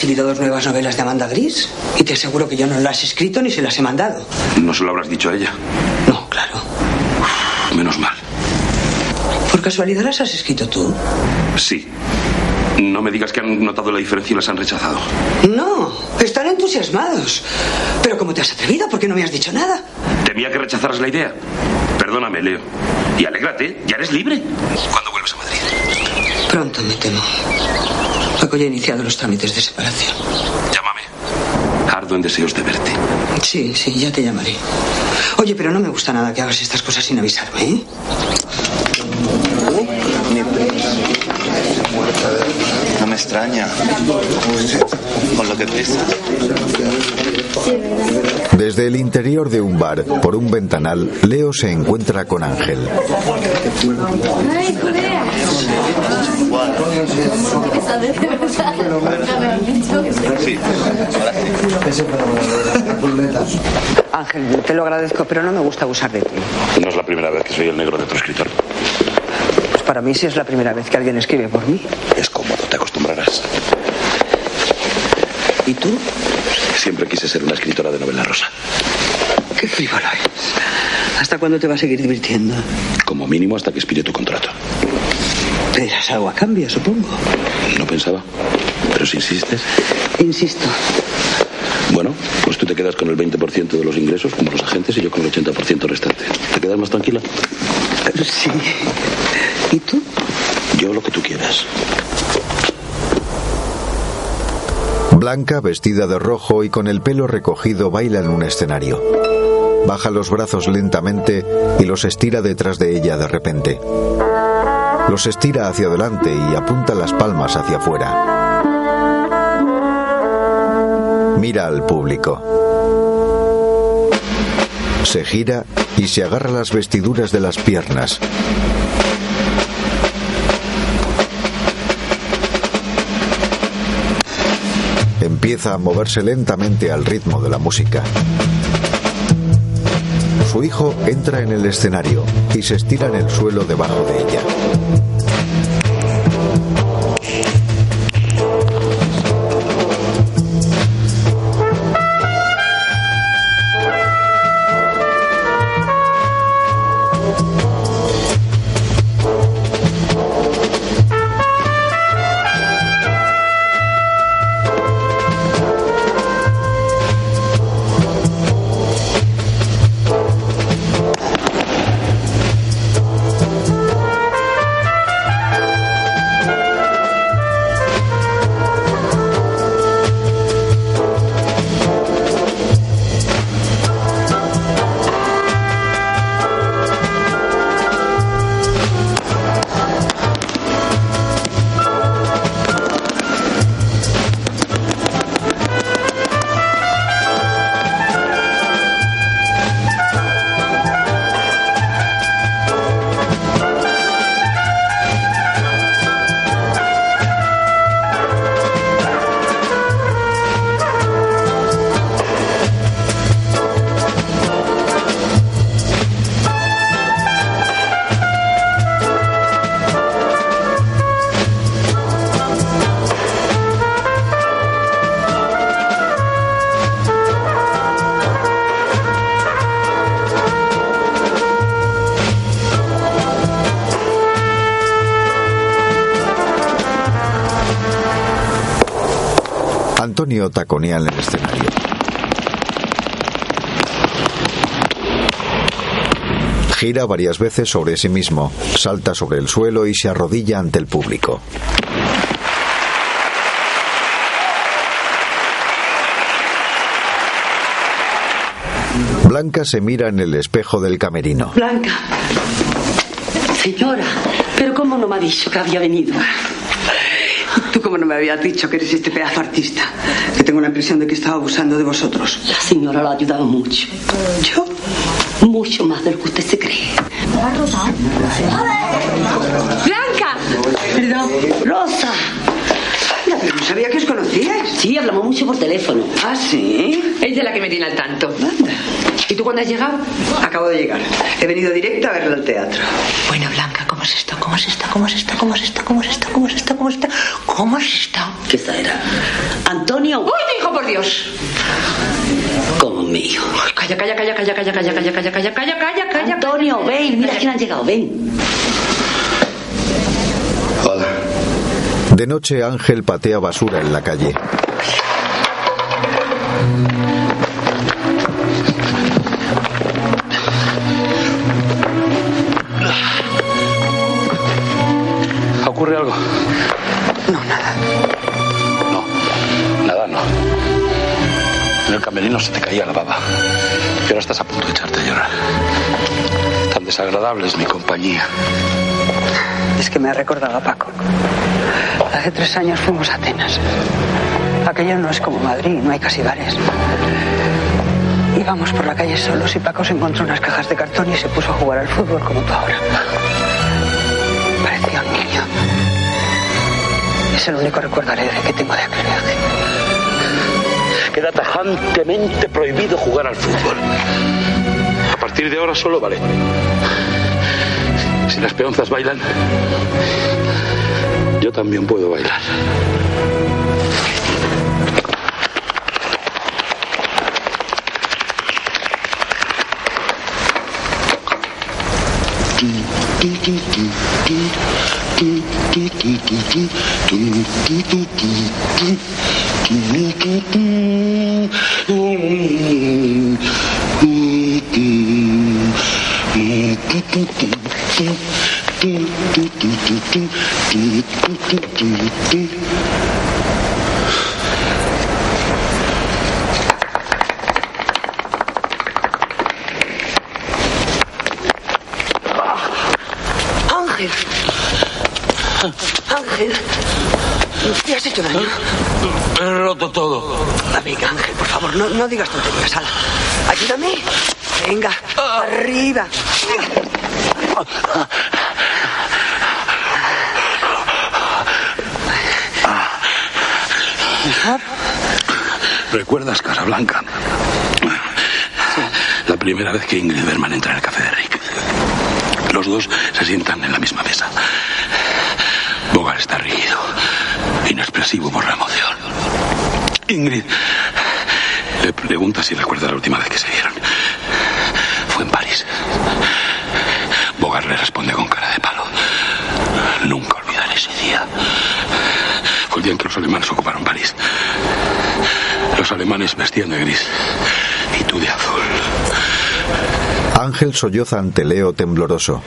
Recibido dos nuevas novelas de Amanda Gris y te aseguro que yo no las he escrito ni se las he mandado. No se lo habrás dicho a ella. No, claro. Menos mal. ¿Por casualidad las has escrito tú? Sí. No me digas que han notado la diferencia y las han rechazado. No, están entusiasmados. Pero ¿cómo te has atrevido? ¿Por qué no me has dicho nada? Temía que rechazaras la idea. Perdóname, Leo. Y alégrate, ya eres libre. ¿Cuándo vuelves a Madrid? Pronto, me temo. Paco ya ha iniciado los trámites de separación. Llámame. Ardo en deseos de verte. Sí, sí, ya te llamaré. Oye, pero no me gusta nada que hagas estas cosas sin avisarme, ¿eh? No me extraña. Con lo que pesa. Desde el interior de un bar, por un ventanal, Leo se encuentra con Ángel. Sí, ahora Ángel, te lo agradezco, pero no me gusta abusar de ti. No es la primera vez que soy el negro de tu escritor. Pues para mí sí es la primera vez que alguien escribe por mí. Es cómodo, te acostumbrarás. ¿Y tú? Siempre quise ser una escritora de novela rosa. Qué frívolo es. ¿Hasta cuándo te va a seguir divirtiendo? Como mínimo hasta que expire tu contrato. Pedirás algo a cambio, supongo. No pensaba. Pero si insistes. Insisto. Bueno, pues tú te quedas con el 20% de los ingresos, como los agentes, y yo con el 80% restante. ¿Te quedas más tranquila? Sí. ¿Y tú? Yo lo que tú quieras. Blanca, vestida de rojo y con el pelo recogido, baila en un escenario. Baja los brazos lentamente y los estira detrás de ella de repente. Los estira hacia adelante y apunta las palmas hacia afuera. Mira al público. Se gira y se agarra las vestiduras de las piernas. Empieza a moverse lentamente al ritmo de la música. Su hijo entra en el escenario y se estira en el suelo debajo de ella. Taconea en el escenario. Gira varias veces sobre sí mismo, salta sobre el suelo y se arrodilla ante el público. Blanca se mira en el espejo del camerino. Blanca. Señora, pero ¿cómo no me ha dicho que había venido? ¿Tú cómo no me habías dicho que eres este pedazo artista? Que tengo la impresión de que estaba abusando de vosotros. La señora lo ha ayudado mucho. ¿Yo? Mucho más de lo que usted se cree. ¡Blanca! Perdón. ¡Rosa! Pero no sabía que os conocíais. Sí, hablamos mucho por teléfono. ¿Ah, sí? Ella es la que me tiene al tanto. ¿Y tú cuándo has llegado? Acabo de llegar. He venido directo a verlo al teatro. Bueno, Blanca, ¿cómo has estado? ¿Cómo has estado? ¿Cómo has estado? ¿Cómo has estado? ¿Cómo has estado? ¿Cómo has estado? ¿Cómo has estado? ¿Cómo has estado? ¿Qué esa era? Antonio. ¡Uy, mi hijo, por Dios! Como mío. Calla, calla, calla, calla, calla, calla, calla, calla, calla, calla, calla, calla. Antonio, ven, mira quién han llegado, ven. Hola. De noche Ángel patea basura en la calle. Compañía. Es que me ha recordado a Paco. Hace tres años fuimos a Atenas. Aquello no es como Madrid, no hay casi bares. Íbamos por la calle solos y Paco se encontró unas cajas de cartón y se puso a jugar al fútbol como tú ahora. Parecía un niño. Es el único recuerdo alegre que tengo de aquel viaje. Queda tajantemente prohibido jugar al fútbol. A partir de ahora solo vale. Las peonzas bailan, yo también puedo bailar. Ángel. Ángel. ¿Te has hecho daño? He roto todo. Amiga, Ángel, por favor, no, no digas tonterías. Ala. Ayúdame. Venga, arriba. ¿Recuerdas Casablanca? La primera vez que Ingrid Berman entra en el café de Rick. Lo los dos se sientan en la misma mesa. Bogar está rígido, inexpresivo por la emoción. Ingrid le pregunta si recuerda la última vez que se vieron. Fue en París. Le responde con cara de palo. Nunca olvidaré ese día. Fue el día en que los alemanes ocuparon París. Los alemanes vestían de gris y tú de azul. Ángel solloza ante Leo tembloroso.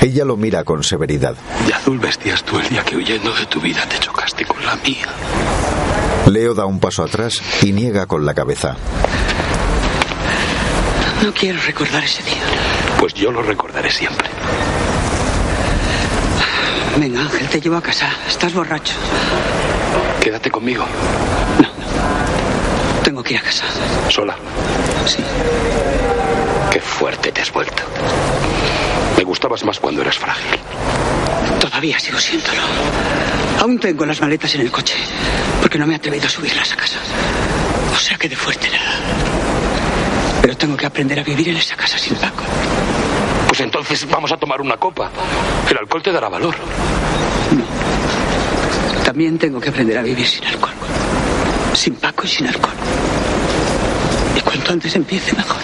Ella lo mira con severidad. De azul vestías tú el día que huyendo de tu vida te chocaste con la mía. Leo da un paso atrás y niega con la cabeza. No quiero recordar ese día. Pues yo lo recordaré siempre. Venga, Ángel, te llevo a casa. Estás borracho. Quédate conmigo. Tengo que ir a casa. ¿Sola? Sí. Qué fuerte te has vuelto. Me gustabas más cuando eras frágil. Todavía sigo siéndolo. Aún tengo las maletas en el coche, porque no me he atrevido a subirlas a casa. O sea que de fuerte nada. Pero tengo que aprender a vivir en esa casa sin Paco. Entonces vamos a tomar una copa. El alcohol te dará valor. También tengo que aprender a vivir sin alcohol. Sin Paco y sin alcohol. Y cuanto antes empiece, mejor.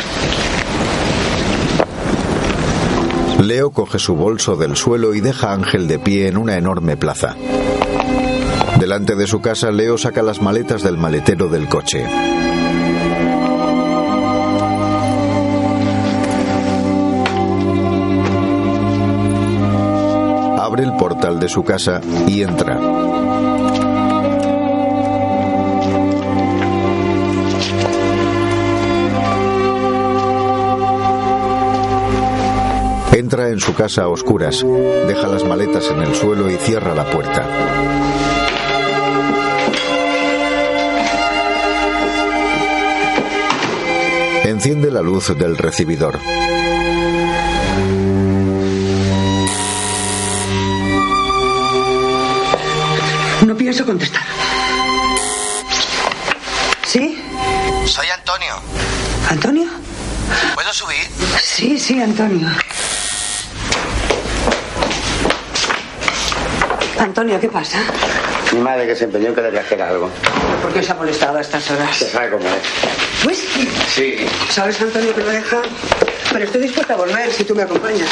Leo coge su bolso del suelo y deja a Ángel de pie en una enorme plaza. Delante de su casa, Leo saca las maletas del maletero del coche. El portal de su casa y entra. Entra en su casa a oscuras, deja las maletas en el suelo y cierra la puerta. Enciende la luz del recibidor. Pienso contestar. ¿Sí? Soy Antonio. ¿Antonio? ¿Puedo subir? Sí, sí, Antonio. Antonio, ¿qué pasa? Mi madre que se empeñó en que le trajera algo. ¿Por qué se ha molestado a estas horas? Se sabe cómo es. Whisky. Sí. ¿Sabes, Antonio, que lo deja? Pero estoy dispuesta a volver si tú me acompañas.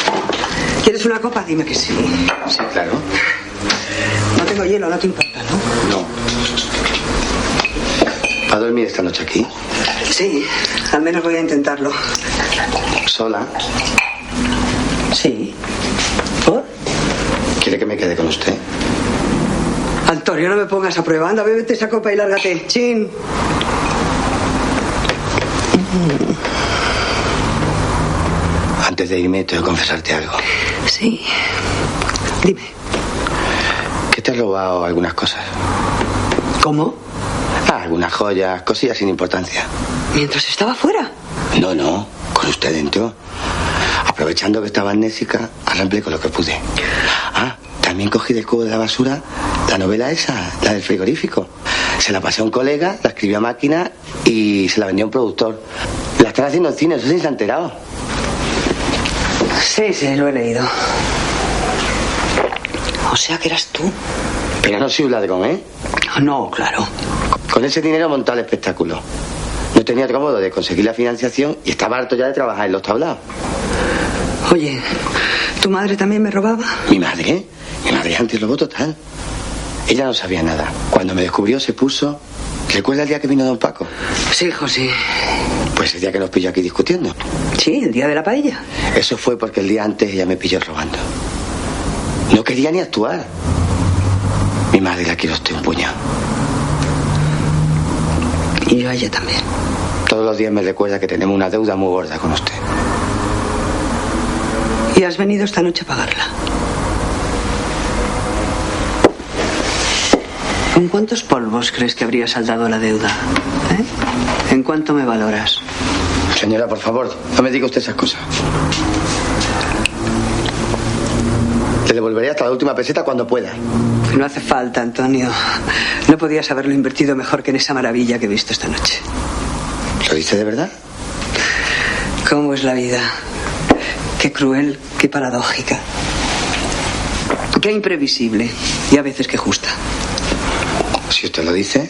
¿Quieres una copa? Dime que sí. Sí, claro. No tengo hielo, no te importa, ¿no? ¿Va a dormir esta noche aquí? Sí, al menos voy a intentarlo. ¿Sola? Sí. ¿Quiere que me quede con usted? Antonio, no me pongas a prueba. Anda, bébete esa copa y lárgate. Chin. Antes de irme, tengo que confesarte algo. Sí. Dime. Te he robado algunas cosas. ¿Cómo? Ah, algunas joyas, cosillas sin importancia. ¿Mientras estaba fuera? No, no, con usted dentro. Aprovechando que estaba amnésica, arramplé con lo que pude. Ah, también cogí del cubo de la basura la novela esa, la del frigorífico. Se la pasé a un colega, la escribió a máquina y se la vendió a un productor. La están haciendo en cine, eso sí se ha enterado. Sí, sí, lo he leído. O sea que eras tú. Pero no soy un ladrón, ¿eh? No, claro. Con ese dinero montó el espectáculo. No tenía otro modo de conseguir la financiación y estaba harto ya de trabajar en los tablados. Oye, ¿tu madre también me robaba? ¿Mi madre? Mi madre es antirrobo total. Ella no sabía nada. Cuando me descubrió se puso... ¿Recuerda el día que vino don Paco? Sí, José. Pues el día que nos pilló aquí discutiendo. Sí, el día de la paella. Eso fue porque el día antes ella me pilló robando. No quería ni actuar. Mi madre la quiere usted un puñado. Y yo a ella también. Todos los días me recuerda que tenemos una deuda muy gorda con usted. Y has venido esta noche a pagarla. ¿Con cuántos polvos crees que habría saldado la deuda? ¿Eh? ¿En cuánto me valoras? Señora, por favor, no me diga usted esas cosas. Le devolveré hasta la última peseta cuando pueda. No hace falta, Antonio. No podías haberlo invertido mejor que en esa maravilla que he visto esta noche. ¿Lo dice de verdad? ¿Cómo es la vida? Qué cruel, qué paradójica. Qué imprevisible y a veces qué justa. Si usted lo dice.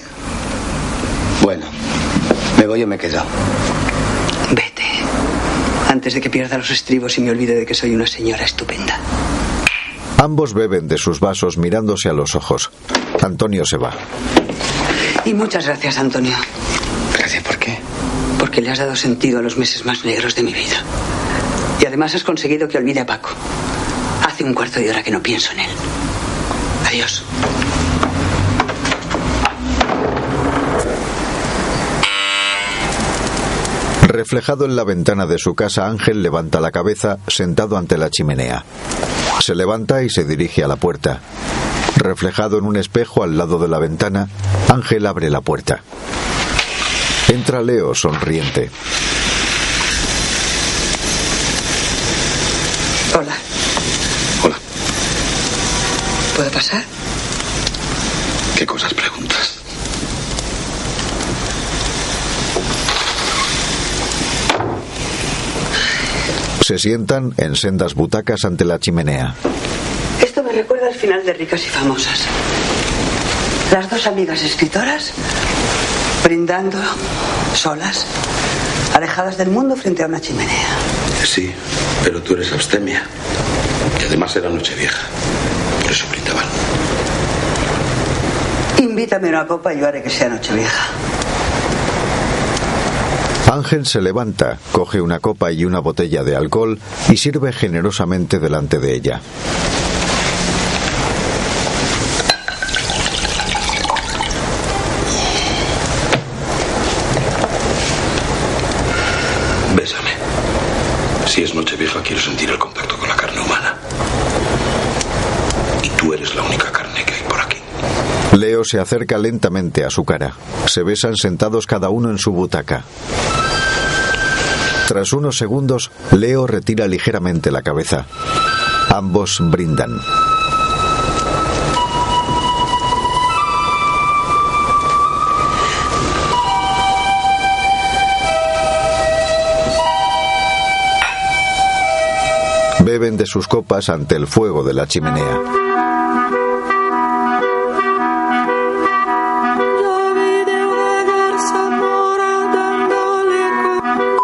Bueno, me voy o me quedo. Vete. Antes de que pierda los estribos y me olvide de que soy una señora estupenda. Ambos beben de sus vasos mirándose a los ojos. Antonio se va. Y muchas gracias, Antonio. Gracias, ¿por qué? Porque le has dado sentido a los meses más negros de mi vida. Y además has conseguido que olvide a Paco. Hace un cuarto de hora que no pienso en él. Adiós. Reflejado en la ventana de su casa, Ángel levanta la cabeza sentado ante la chimenea. Se levanta y se dirige a la puerta. Reflejado en un espejo al lado de la ventana, Ángel abre la puerta. Entra Leo sonriente. Hola. Hola. ¿Puedo pasar? ¿Qué cosas preguntas? Se sientan en sendas butacas ante la chimenea. Esto me recuerda al final de Ricas y Famosas. Las dos amigas escritoras brindando, solas, alejadas del mundo frente a una chimenea. Sí, pero tú eres abstemia. Y además era Nochevieja. Por eso brindaban. Invítame a una copa y yo haré que sea Nochevieja. Ángel se levanta, coge una copa y una botella de alcohol y sirve generosamente delante de ella. Bésame. Si es Nochevieja, quiero sentir el contacto con la carne humana. Y tú eres la única carne que hay por aquí. Leo se acerca lentamente a su cara. Se besan sentados cada uno en su butaca. Tras unos segundos, Leo retira ligeramente la cabeza. Ambos brindan. Beben de sus copas ante el fuego de la chimenea.